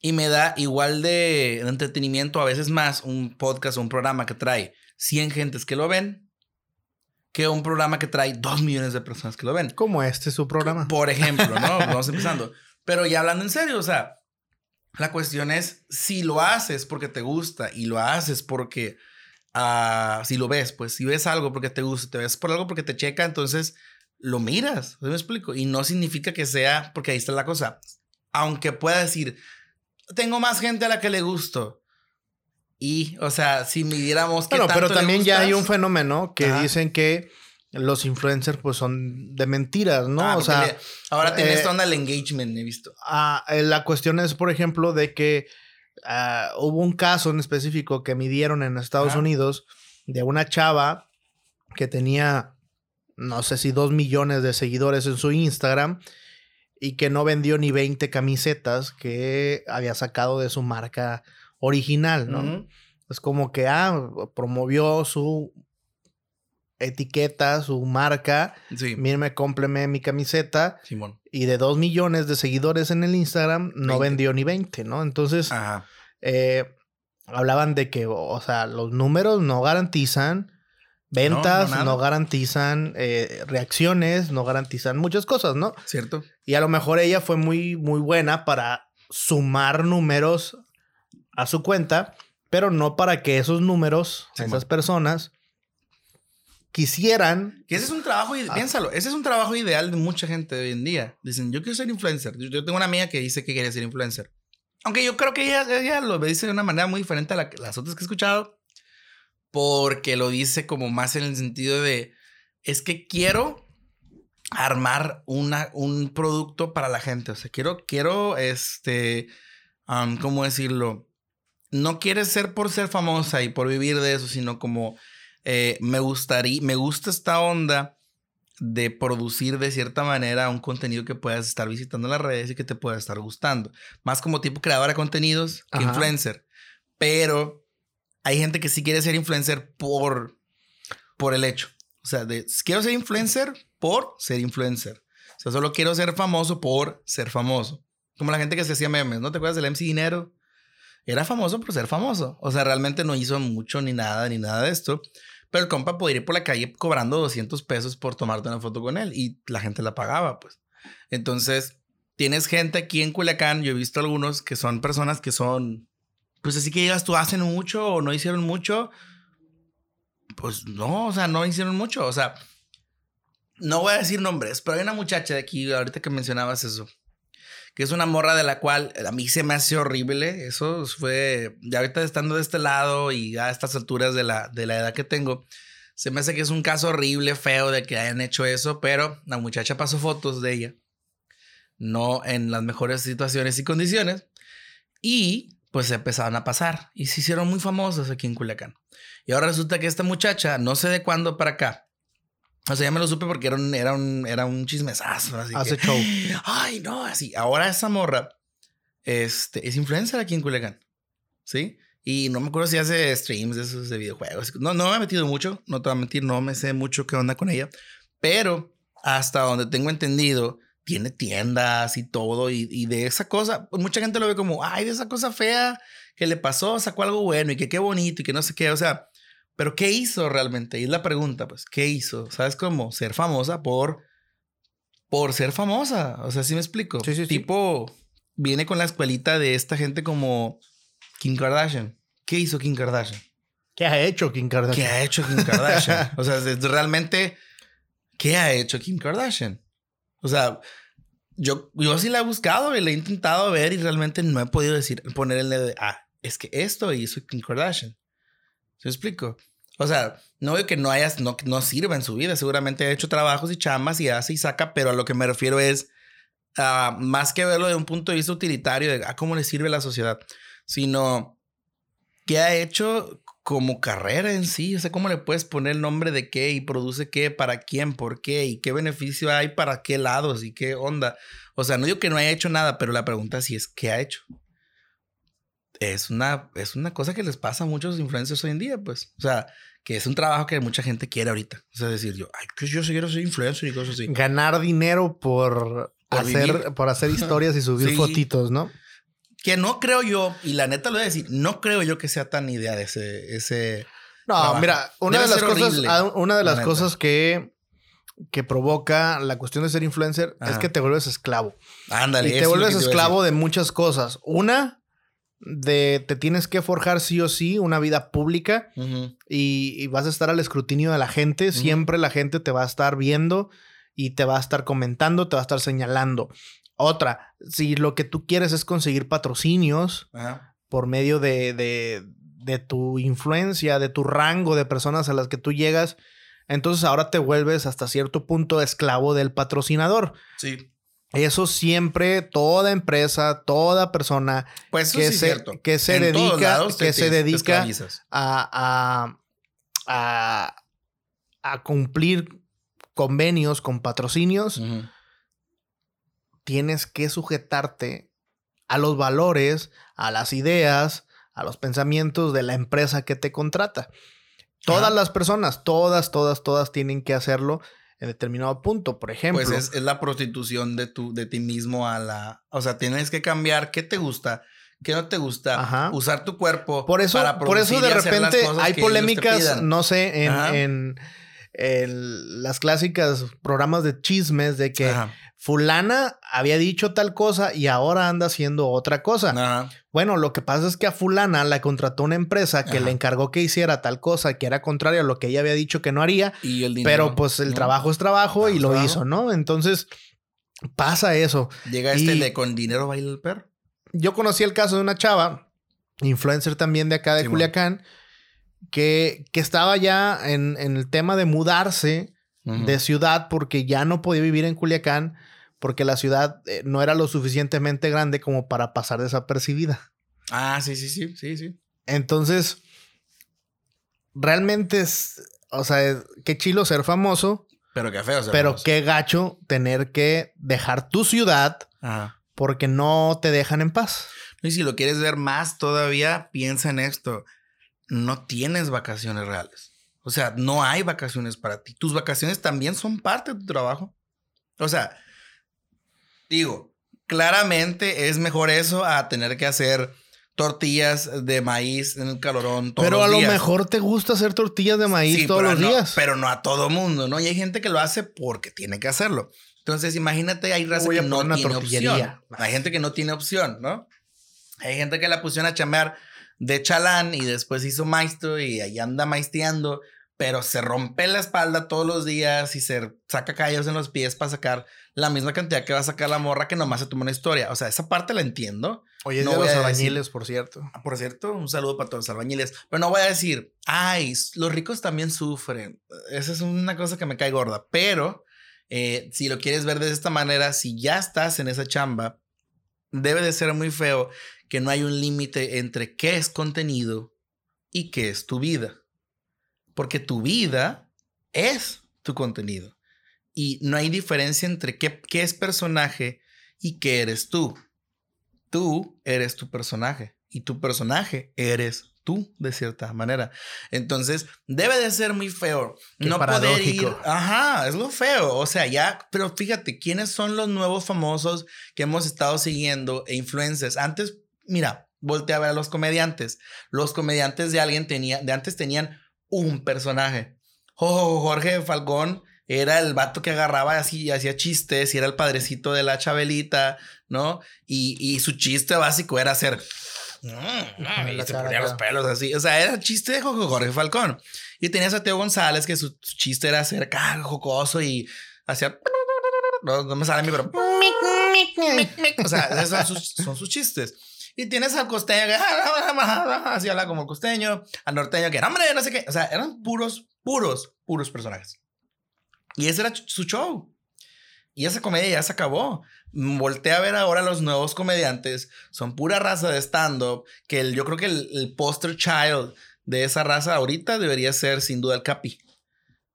y me da igual de entretenimiento, a veces más, un podcast o un programa que trae 100 gentes que lo ven que un programa que trae 2 millones de personas que lo ven. como este es su programa. Por ejemplo, ¿no? Vamos empezando. Pero ya hablando en serio, o sea, la cuestión es si lo haces porque te gusta y lo haces porque, ah, si lo ves, pues si ves algo porque te gusta, te ves por algo porque te checa, entonces lo miras, ¿sí me explico? Y no significa que sea, porque ahí está la cosa, aunque pueda decir, tengo más gente a la que le gusto. Y, o sea, si midiéramos Bueno, pero también ya hay un fenómeno que Ajá. dicen que los influencers pues son de mentiras, ¿no? ah, o sea, le- ahora tiene eh, esta onda del engagement, he visto. ah, eh, la cuestión es, por ejemplo, de que ah, hubo un caso en específico que midieron en Estados. Unidos de una chava que tenía, no sé si dos millones de seguidores en su Instagram y que no vendió ni 20 camisetas que había sacado de su marca original, ¿no? Es como que, ah, promovió su etiqueta, su marca. Sí, Mírame, cómpreme mi camiseta. Simón. Y de dos millones de seguidores en el Instagram, no 20. vendió ni 20, ¿no? Entonces, Ajá. Eh, hablaban de que, o sea, los números no garantizan ventas, No, no no, nada. garantizan eh, reacciones, no garantizan muchas cosas, ¿no? ¿Cierto? Y a lo mejor ella fue muy, muy buena para sumar números a su cuenta, pero no para que esos números, Sí, esas man. personas, quisieran. Que ese es un trabajo, Ah. piénsalo, ese es un trabajo ideal de mucha gente de hoy en día. Dicen, yo quiero ser influencer. Yo, yo tengo una amiga que dice que quiere ser influencer. Aunque yo creo que ella, ella lo dice de una manera muy diferente a la las otras que he escuchado. Porque lo dice como más en el sentido de, es que quiero armar una, un producto para la gente. O sea, quiero, quiero, este, am, ¿cómo decirlo? No quieres ser por ser famosa y por vivir de eso, sino como eh, me gustaría, me gusta esta onda de producir de cierta manera un contenido que puedas estar visitando en las redes y que te pueda estar gustando. Más como tipo creadora de contenidos que Ajá. influencer. Pero hay gente que sí quiere ser influencer por, por el hecho. O sea, de, quiero ser influencer por ser influencer. O sea, solo quiero ser famoso por ser famoso. Como la gente que se hacía memes, ¿no te acuerdas del MC Dinero? Era famoso por ser famoso. O sea, realmente no hizo mucho ni nada, ni nada de esto. Pero el compa podía ir por la calle cobrando 200 pesos por tomarte una foto con él y la gente la pagaba, pues. Entonces, tienes gente aquí en Culiacán, yo he visto algunos que son personas que son, pues así que digas tú, hacen mucho o no hicieron mucho. Pues no, o sea, no hicieron mucho. O sea, no voy a decir nombres, pero hay una muchacha de aquí, ahorita que mencionabas eso, que es una morra de la cual a mí se me hace horrible. Eso fue, ya ahorita estando de este lado y a estas alturas de la, de la edad que tengo, se me hace que es un caso horrible, feo de que hayan hecho eso, pero la muchacha pasó fotos de ella, no en las mejores situaciones y condiciones, y pues se empezaron a pasar y se hicieron muy famosos aquí en Culiacán. Y ahora resulta que esta muchacha, no sé de cuándo para acá, o sea, ya me lo supe porque era un, era un, era un chismesazo. Así Hace que, show. Ay, no, así. Ahora esa morra este, es influencer aquí en Culiacán. ¿Sí? Y no me acuerdo si hace streams de esos de videojuegos. No, no me he metido mucho. No te voy a mentir, no me sé mucho qué onda con ella. Pero hasta donde tengo entendido, tiene tiendas y todo. Y, y de esa cosa, pues, mucha gente lo ve como, ay, de esa cosa fea que le pasó, sacó algo bueno y que qué bonito y que no sé qué. O sea, pero ¿qué hizo realmente? Y es la pregunta, pues, ¿qué hizo? ¿Sabes cómo? Ser famosa por, por ser famosa. O sea, ¿sí me explico? Sí, sí, sí. Tipo, viene con la escuelita de esta gente como Kim Kardashian. ¿Qué hizo Kim Kardashian? ¿Qué ha hecho Kim Kardashian? ¿Qué ha hecho Kim Kardashian? o sea, realmente, ¿qué ha hecho Kim Kardashian? O sea, yo, yo sí la he buscado y la he intentado ver y realmente no he podido decir, poner el dedo de, ah, es que esto hizo Kim Kardashian. ¿Se explico? O sea, no veo que no hayas, no, no sirva en su vida. Seguramente ha hecho trabajos y chamas y hace y saca, pero a lo que me refiero es ah, más que verlo de un punto de vista utilitario de ah, cómo le sirve a la sociedad, sino ¿qué ha hecho como carrera en sí? O sea, ¿cómo le puedes poner el nombre de qué y produce qué, para quién, por qué y qué beneficio hay para qué lados y qué onda? O sea, no digo que no haya hecho nada, pero la pregunta sí es, ¿qué ha hecho? Es una, es una cosa que les pasa a muchos influencers hoy en día, pues. O sea, que es un trabajo que mucha gente quiere ahorita. O sea, decir yo, ay, que yo quiero ser influencer y cosas así. Ganar dinero por, hacer, por hacer historias y subir fotitos, ¿no? Que no creo yo, y la neta lo voy a decir, no creo yo que sea tan idea de ese. ese no, mira, una de las cosas, ah, una de las cosas que, que provoca la cuestión de ser influencer es que te vuelves esclavo. Ándale. Y te vuelves esclavo de muchas cosas. Una, de te tienes que forjar sí o sí una vida pública y, vas a estar al escrutinio de la gente. Siempre la gente te va a estar viendo y te va a estar comentando, te va a estar señalando. Otra, si lo que tú quieres es conseguir patrocinios por medio de, de, de, tu influencia, de tu rango de personas a las que tú llegas, entonces ahora te vuelves hasta cierto punto esclavo del patrocinador. Sí. Eso siempre, toda empresa, toda persona pues que, se, que se dedica, que se dedica a, a, a, cumplir convenios con patrocinios, tienes que sujetarte a los valores, a las ideas, a los pensamientos de la empresa que te contrata. Todas las personas, todas, todas, todas tienen que hacerlo en determinado punto, por ejemplo. Pues es, la prostitución de, tu, de ti mismo a la... O sea, tienes que cambiar qué te gusta, qué no te gusta, usar tu cuerpo por eso, para Por eso de repente hay polémicas, no sé, en, en, las clásicas programas de chismes de que fulana había dicho tal cosa y ahora anda haciendo otra cosa. Bueno, lo que pasa es que a fulana la contrató una empresa que le encargó que hiciera tal cosa que era contraria a lo que ella había dicho que no haría. Y el pero pues el trabajo es trabajo y lo hizo, ¿no? Entonces pasa eso. Llega este de con dinero baila el perro. Yo conocí el caso de una chava, influencer también de acá de Culiacán, que, que estaba ya en, el tema de mudarse de ciudad porque ya no podía vivir en Culiacán porque la ciudad eh, no era lo suficientemente grande como para pasar desapercibida. Ah, sí, sí, sí, sí, sí. Entonces, realmente es, o sea, qué chilo ser famoso. Pero qué feo ser Pero qué gacho tener que dejar tu ciudad porque no te dejan en paz. Y si lo quieres ver más todavía, piensa en esto. No tienes vacaciones reales. O sea, no hay vacaciones para ti. Tus vacaciones también son parte de tu trabajo. O sea, Digo, claramente es mejor eso a tener que hacer tortillas de maíz en el calorón todos Pero a lo mejor te gusta hacer tortillas de maíz todos los días. Pero no a todo mundo, ¿no? Y hay gente que lo hace porque tiene que hacerlo. Entonces, imagínate, hay raza que no tiene opción. Hay gente que no tiene opción, ¿no? Hay gente que la pusieron a chamear de chalán y después hizo maestro y ahí anda maesteando, pero se rompe la espalda todos los días y se saca callos en los pies para sacar la misma cantidad que va a sacar la morra que nomás se toma una historia. O sea, esa parte la entiendo. Oye, no de los albañiles, por cierto. Ah, por cierto, un saludo para todos los albañiles. Pero no voy a decir, ay, los ricos también sufren. Esa es una cosa que me cae gorda. Pero eh, si lo quieres ver de esta manera, si ya estás en esa chamba, debe de ser muy feo que no hay un límite entre qué es contenido y qué es tu vida. Porque tu vida es tu contenido y no hay diferencia entre qué, qué es personaje y qué eres tú. Tú eres tu personaje y tu personaje eres tú de cierta manera. Entonces, debe de ser muy feo no poder ir. Ajá, es lo feo, o sea, ya, pero fíjate, ¿quiénes son los nuevos famosos que hemos estado siguiendo e influencers? Antes, mira, voltea a ver a los comediantes. Los comediantes de alguien tenía de antes tenían un personaje. Jorge Falcón era el vato que agarraba así y hacía chistes y era el padrecito de la Chabelita, ¿no? Y, su chiste básico era hacer... Mm, y se ponía los pelos así. O sea, era el chiste de Jorge Falcón. Y tenías a Teo González, que su, chiste era hacer jocoso y hacía. No, me sale a mí, pero. O sea, esos son sus, son sus chistes. Y tienes al costeño que así habla como el costeño, al norteño que, hombre, no sé qué. O sea, eran puros, puros, puros personajes. Y ese era su show. Y esa comedia ya se acabó. Voltea a ver ahora los nuevos comediantes. Son pura raza de stand-up. Que el, yo creo que el, el poster child de esa raza ahorita debería ser sin duda el Capi.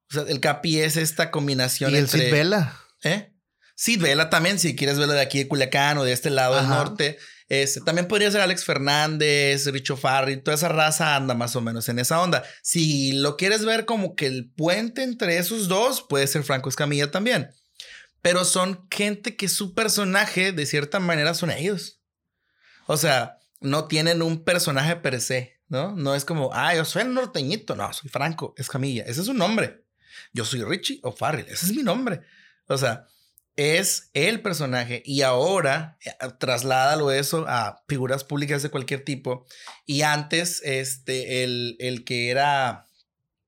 O sea, el Capi es esta combinación Y el entre... Sid Vela. ¿Eh? Sid Vela también, si quieres verlo de aquí de Culiacán o de este lado del Ajá. norte. Este, también podría ser Alex Fernández, Richo Farri, toda esa raza anda más o menos en esa onda. Si lo quieres ver como que el puente entre esos dos, puede ser Franco Escamilla también. Pero son gente que su personaje, de cierta manera, son ellos. O sea, no tienen un personaje per se, ¿no? No es como, ah, yo soy el norteñito. No, soy Franco Escamilla. Ese es su nombre. Yo soy Richie o Farrell. Ese es mi nombre. O sea, es el personaje y ahora eh, trasládalo eso a figuras públicas de cualquier tipo. Y antes, este, el, el que era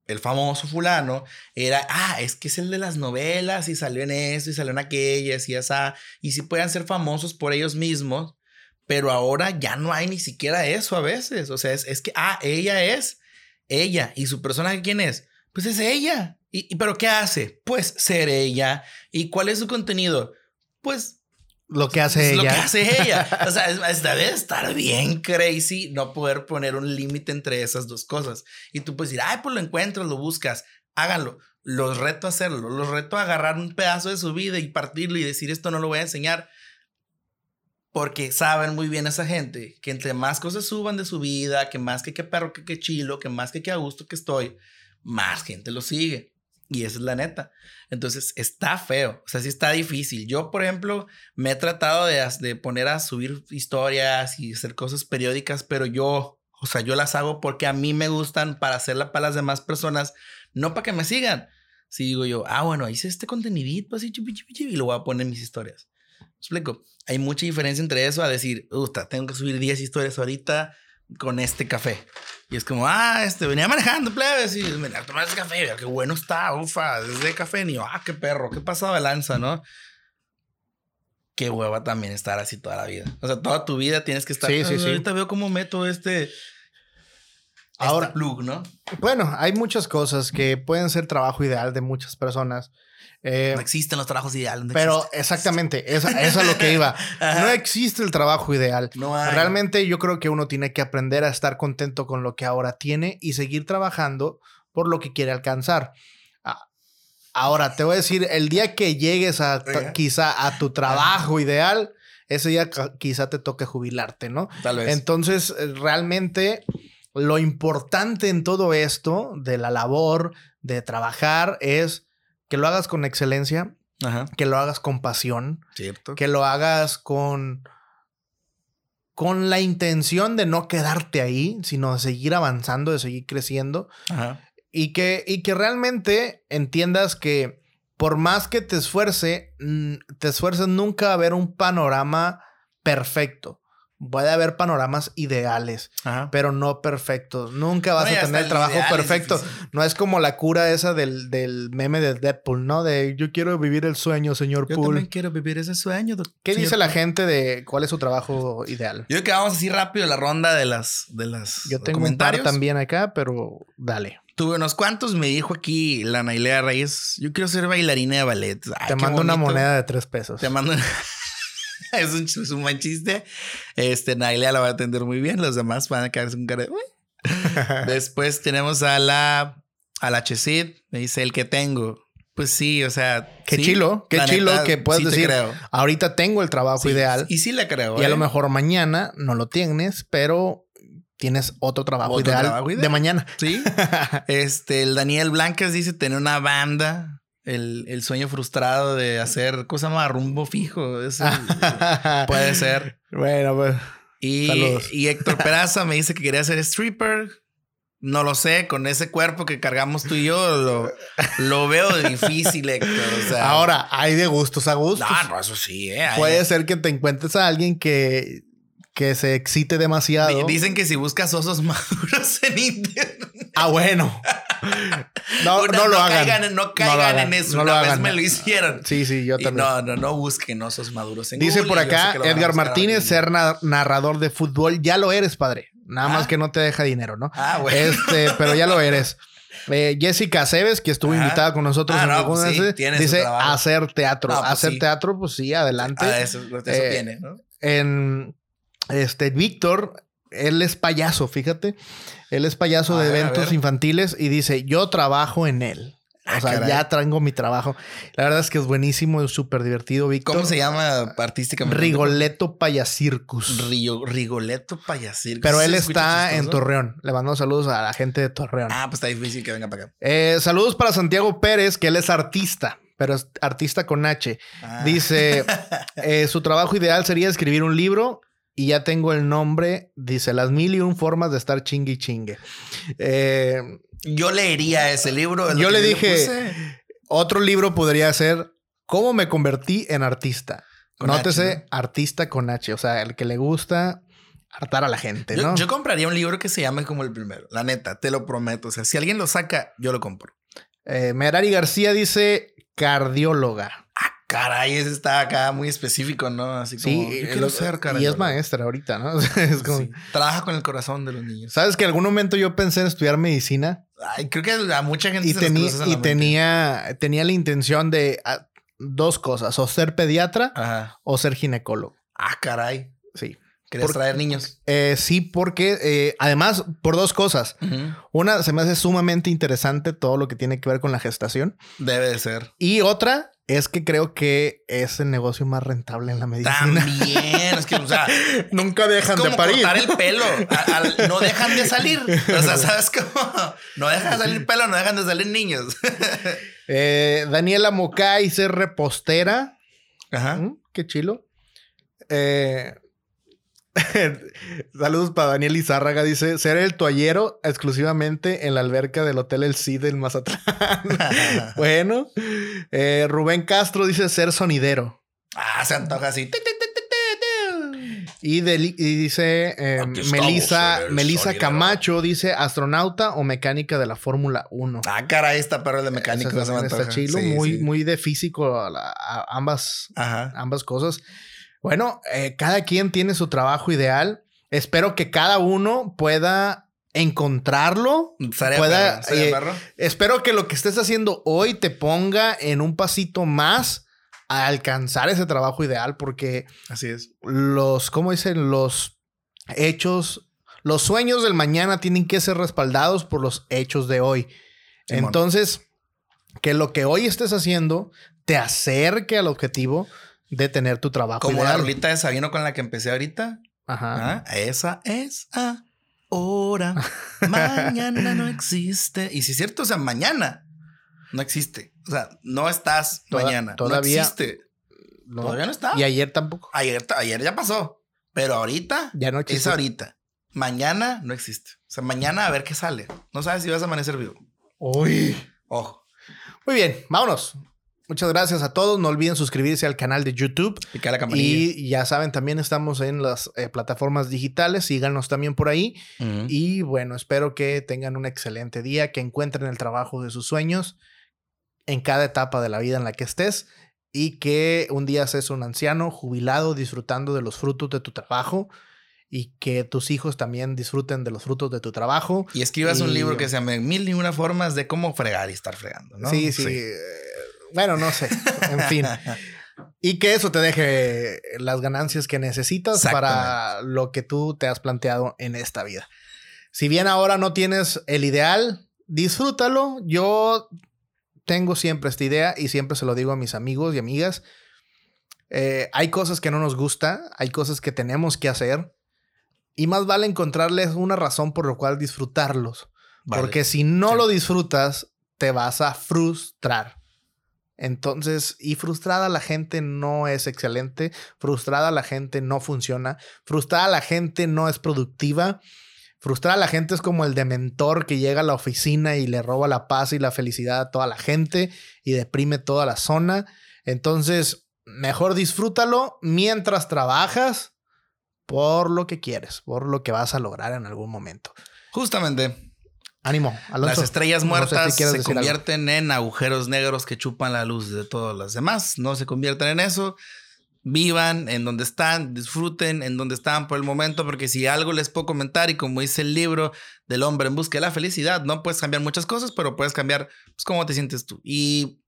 el famoso fulano era, ah, es que es el de las novelas y salió en eso y salió en aquellas y esa, y sí pueden ser famosos por ellos mismos, pero ahora ya no hay ni siquiera eso a veces. O sea, es, es que, ah, ella es ella y su personaje, ¿quién es? Pues es ella. ¿Y, pero qué hace? Pues ser ella. ¿Y cuál es su contenido? Pues Lo que hace ella. lo que hace ella. O sea, es, es- debe estar bien crazy no poder poner un límite entre esas dos cosas. Y tú puedes decir, ay, pues lo encuentras, lo buscas, háganlo. Los reto a hacerlo, los reto a agarrar un pedazo de su vida y partirlo y decir, esto no lo voy a enseñar. Porque saben muy bien esa gente que entre más cosas suban de su vida, que más que qué perro, que qué chilo, que más que qué a gusto que estoy, más gente lo sigue. Y esa es la neta. Entonces está feo, o sea, sí está difícil. Yo, por ejemplo, me he tratado de, de poner a subir historias y hacer cosas periódicas, pero yo, o sea, yo las hago porque a mí me gustan para hacerla para las demás personas, no para que me sigan. Si digo yo, ah, bueno, hice este contenidito así, y lo voy a poner en mis historias. ¿Me explico? Hay mucha diferencia entre eso a decir, usta, tengo que subir 10 historias ahorita con este café. Y es como, ah, este, venía manejando, plebes, y venía a tomar ese café, qué bueno está, ufa, es de café, yo, ah, qué perro, qué pasado de lanza, ¿no? Qué hueva también estar así toda la vida. O sea, toda tu vida tienes que estar. Sí, sí, "Ah, sí. Ahorita veo cómo meto este. Ahora- este plug, ¿no? Bueno, hay muchas cosas que pueden ser trabajo ideal de muchas personas. Eh, No existen los trabajos ideales. no pero exactamente, eso, eso es lo que iba. No existe el trabajo ideal. No hay. Realmente yo creo que uno tiene que aprender a estar contento con lo que ahora tiene y seguir trabajando por lo que quiere alcanzar. Ah, Ahora, te voy a decir, el día que llegues a quizá a tu trabajo ideal, ese día quizá te toque jubilarte, ¿no? Tal vez. Entonces, eh, realmente lo importante en todo esto de la labor, de trabajar, es que lo hagas con excelencia, Ajá. que lo hagas con pasión, Cierto. que lo hagas con con la intención de no quedarte ahí, sino de seguir avanzando, de seguir creciendo Ajá. y que, y que realmente entiendas que por más que te esfuerce, te esfuerces nunca a haber un panorama perfecto. Puede haber panoramas ideales, Ajá. pero no perfectos. Nunca vas No, a tener el trabajo es perfecto. No es como la cura esa del, del meme de Deadpool, ¿no? De yo quiero vivir el sueño, señor Yo Pool. también quiero vivir ese sueño. ¿Qué dice la Poole. gente de cuál es su trabajo ideal? Yo creo que vamos así rápido la ronda de las de las Yo tengo un par comentarios. también acá, pero dale. Tuve unos cuantos, me dijo aquí la Nailea Reyes, yo quiero ser bailarina de ballet. Ay, Te mando una moneda de tres pesos. Te mando una- es, un, es un buen chiste. Este, Nailea la va a atender muy bien. Los demás van a quedarse con cara. Después tenemos a la... A la Chesid. Me dice, el que tengo. Pues sí, o sea... Qué sí, chilo, qué chilo neta, que puedas sí te decir, creo. Ahorita tengo el trabajo Sí, ideal Y sí le creo. y a ¿eh? lo mejor mañana no lo tienes, pero tienes otro trabajo, Otro ideal, trabajo ideal. de mañana. Sí. Este, el Daniel Blancas dice tener una banda. El, el sueño frustrado de hacer cosa más rumbo fijo. Eso puede ser. Bueno, pues Y, Saludos. y Héctor Peraza me dice que quería ser stripper. No lo sé, con ese cuerpo que cargamos tú y yo, lo, lo veo difícil, Héctor. O sea, ahora hay de gustos a gustos. No, no, eso sí, ¿eh? Puede ser que te encuentres a alguien que, que se excite demasiado. Di- Dicen que si buscas osos maduros en internet. Ah, bueno. No, Una- no lo hagan. Caigan, en- no lo caigan hagan, en eso. no lo Una vez hagan. me lo hicieron. Sí, sí, yo Y también. no, no, no busquen osos maduros en Dice Google, por acá lo Edgar Martínez, ser na- narrador de fútbol. Ya lo eres, padre. Nada Ah. más que no te deja dinero, ¿no? Ah, bueno. Este, pero ya lo eres. Eh, Jessica Cebes, que estuvo Ajá. invitada con nosotros Ah, en no, pues sí, dice hacer teatro. No, pues hacer sí. teatro, pues sí, adelante. Ah, eso, eso Eh, tiene, ¿no? En este Víctor, él es payaso, fíjate. Él es payaso A de ver, eventos infantiles y dice, yo trabajo en él. Ah, o sea, caray. ya traigo mi trabajo. La verdad es que es buenísimo, es súper divertido, Víctor. ¿Cómo se llama artísticamente? Rigoletto Payasircus. Río, Rigoletto Payasir. Pero ¿Sí él está en? Torreón. Le mando saludos a la gente de Torreón. Ah, pues está difícil que venga para acá. Eh, saludos para Santiago Pérez, que él es artista, pero es artista con H. Ah. Dice, eh, su trabajo ideal sería escribir un libro y ya tengo el nombre. Dice, las mil y un formas de estar chingue y chingue. Eh, Yo leería ese libro. Yo le dije- otro libro podría ser ¿Cómo me convertí en artista? Con Nótese, H, artista con H, o sea, el que le gusta hartar a la gente, Yo, ¿no? yo compraría un libro que se llame como el primero. La neta, te lo prometo. O sea, si alguien lo saca, yo lo compro. Eh, Merari García dice cardióloga. Caray, ese está acá muy específico, ¿no? Así como, Sí, yo ser y cardiólogo. es maestra ahorita, ¿no? O sea, es como- Sí. Trabaja con el corazón de los niños. ¿Sabes que en algún momento yo pensé en estudiar medicina Ay, creo que a mucha gente y, se en y la tenía, tenía la intención de ah, dos cosas, o ser pediatra Ajá. o ser ginecólogo. Ah, caray. Sí. Querías traer niños. Eh, sí, porque eh, además, por dos cosas. Una, se me hace sumamente interesante todo lo que tiene que ver con la gestación. Debe de ser. Y otra es que creo que es el negocio más rentable en la medicina. También. es que, o sea, Nunca dejan como de parir. cortar el pelo. Al- no dejan de salir. O sea, ¿sabes cómo? No dejan de salir pelo, no dejan de salir niños. Eh, Daniela Mocay, ser repostera. Ajá. Mm, Qué chilo. Eh, Saludos para Daniel Izárraga. Dice: ser el toallero exclusivamente en la alberca del Hotel El Cid en Mazatlán. bueno. Eh, Rubén Castro dice: ser sonidero. ah, se antoja así. Y, deli- y dice eh, sonidero. Camacho: dice astronauta o mecánica de la Fórmula 1. Ah, caray, está perro el de mecánico. Esa está chilo, Sí, muy, sí. muy de físico a la- a ambas, Ajá. ambas cosas. Bueno, eh, cada quien tiene su trabajo ideal. Espero que cada uno pueda encontrarlo. Estaría Pueda, perro, eh, perro. Espero que lo que estés haciendo hoy te ponga en un pasito más a alcanzar ese trabajo ideal, porque Así es. los, ¿cómo dicen? Los hechos, los sueños del mañana tienen que ser respaldados por los hechos de hoy. Entonces, que lo que hoy estés haciendo te acerque al objetivo de tener tu trabajo Como la rolita de Sabino con la que empecé ahorita. Ajá. Ah, Esa es ahora. mañana no existe. Y si es cierto, o sea, mañana no existe. O sea, no estás Toda- mañana. todavía- no existe. No. Todavía no está. Y ayer tampoco. Ayer, ayer ya pasó. Pero ahorita Ya no es existe. ahorita. Mañana no existe. O sea, mañana a ver qué sale. No sabes si vas a amanecer vivo. Uy. Ojo. Muy bien, vámonos. Muchas gracias a todos. No olviden suscribirse al canal de YouTube. Pica la campanilla. Y ya saben, también estamos en las eh, plataformas digitales. Síganos también por ahí. Y bueno, espero que tengan un excelente día, que encuentren el trabajo de sus sueños en cada etapa de la vida en la que estés y que un día seas un anciano jubilado disfrutando de los frutos de tu trabajo y que tus hijos también disfruten de los frutos de tu trabajo. Y escribas Y- un libro que se llame Mil y una formas de cómo fregar y estar fregando, ¿no? Sí, sí, Bueno, no sé. En fin. Y que eso te deje las ganancias que necesitas para lo que tú te has planteado en esta vida. Si bien ahora no tienes el ideal, disfrútalo. Yo tengo siempre esta idea y siempre se lo digo a mis amigos y amigas. Eh, hay cosas que no nos gusta, hay cosas que tenemos que hacer y más vale encontrarles una razón por la cual disfrutarlos. Vale. Porque si no Sí. lo disfrutas, te vas a frustrar. Entonces, y frustrada la gente no es excelente, frustrada la gente no funciona, frustrada la gente no es productiva, frustrada la gente es como el dementor que llega a la oficina y le roba la paz y la felicidad a toda la gente y deprime toda la zona. Entonces, mejor disfrútalo mientras trabajas por lo que quieres, por lo que vas a lograr en algún momento. Justamente. Ánimo, Alonso. Las estrellas no sé si muertas se decir algo. convierten en agujeros negros que chupan la luz de todas las demás. No se convierten en eso. vivan en donde están, disfruten en donde están por el momento, porque si algo les puedo comentar y como dice el libro del hombre en busca de la felicidad, no puedes cambiar muchas cosas, pero puedes cambiar pues, cómo te sientes tú. Y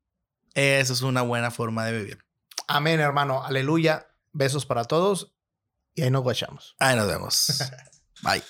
eso es una buena forma de vivir. Amén, hermano. Aleluya. Besos para todos y ahí nos guachamos. Ahí nos vemos. Bye.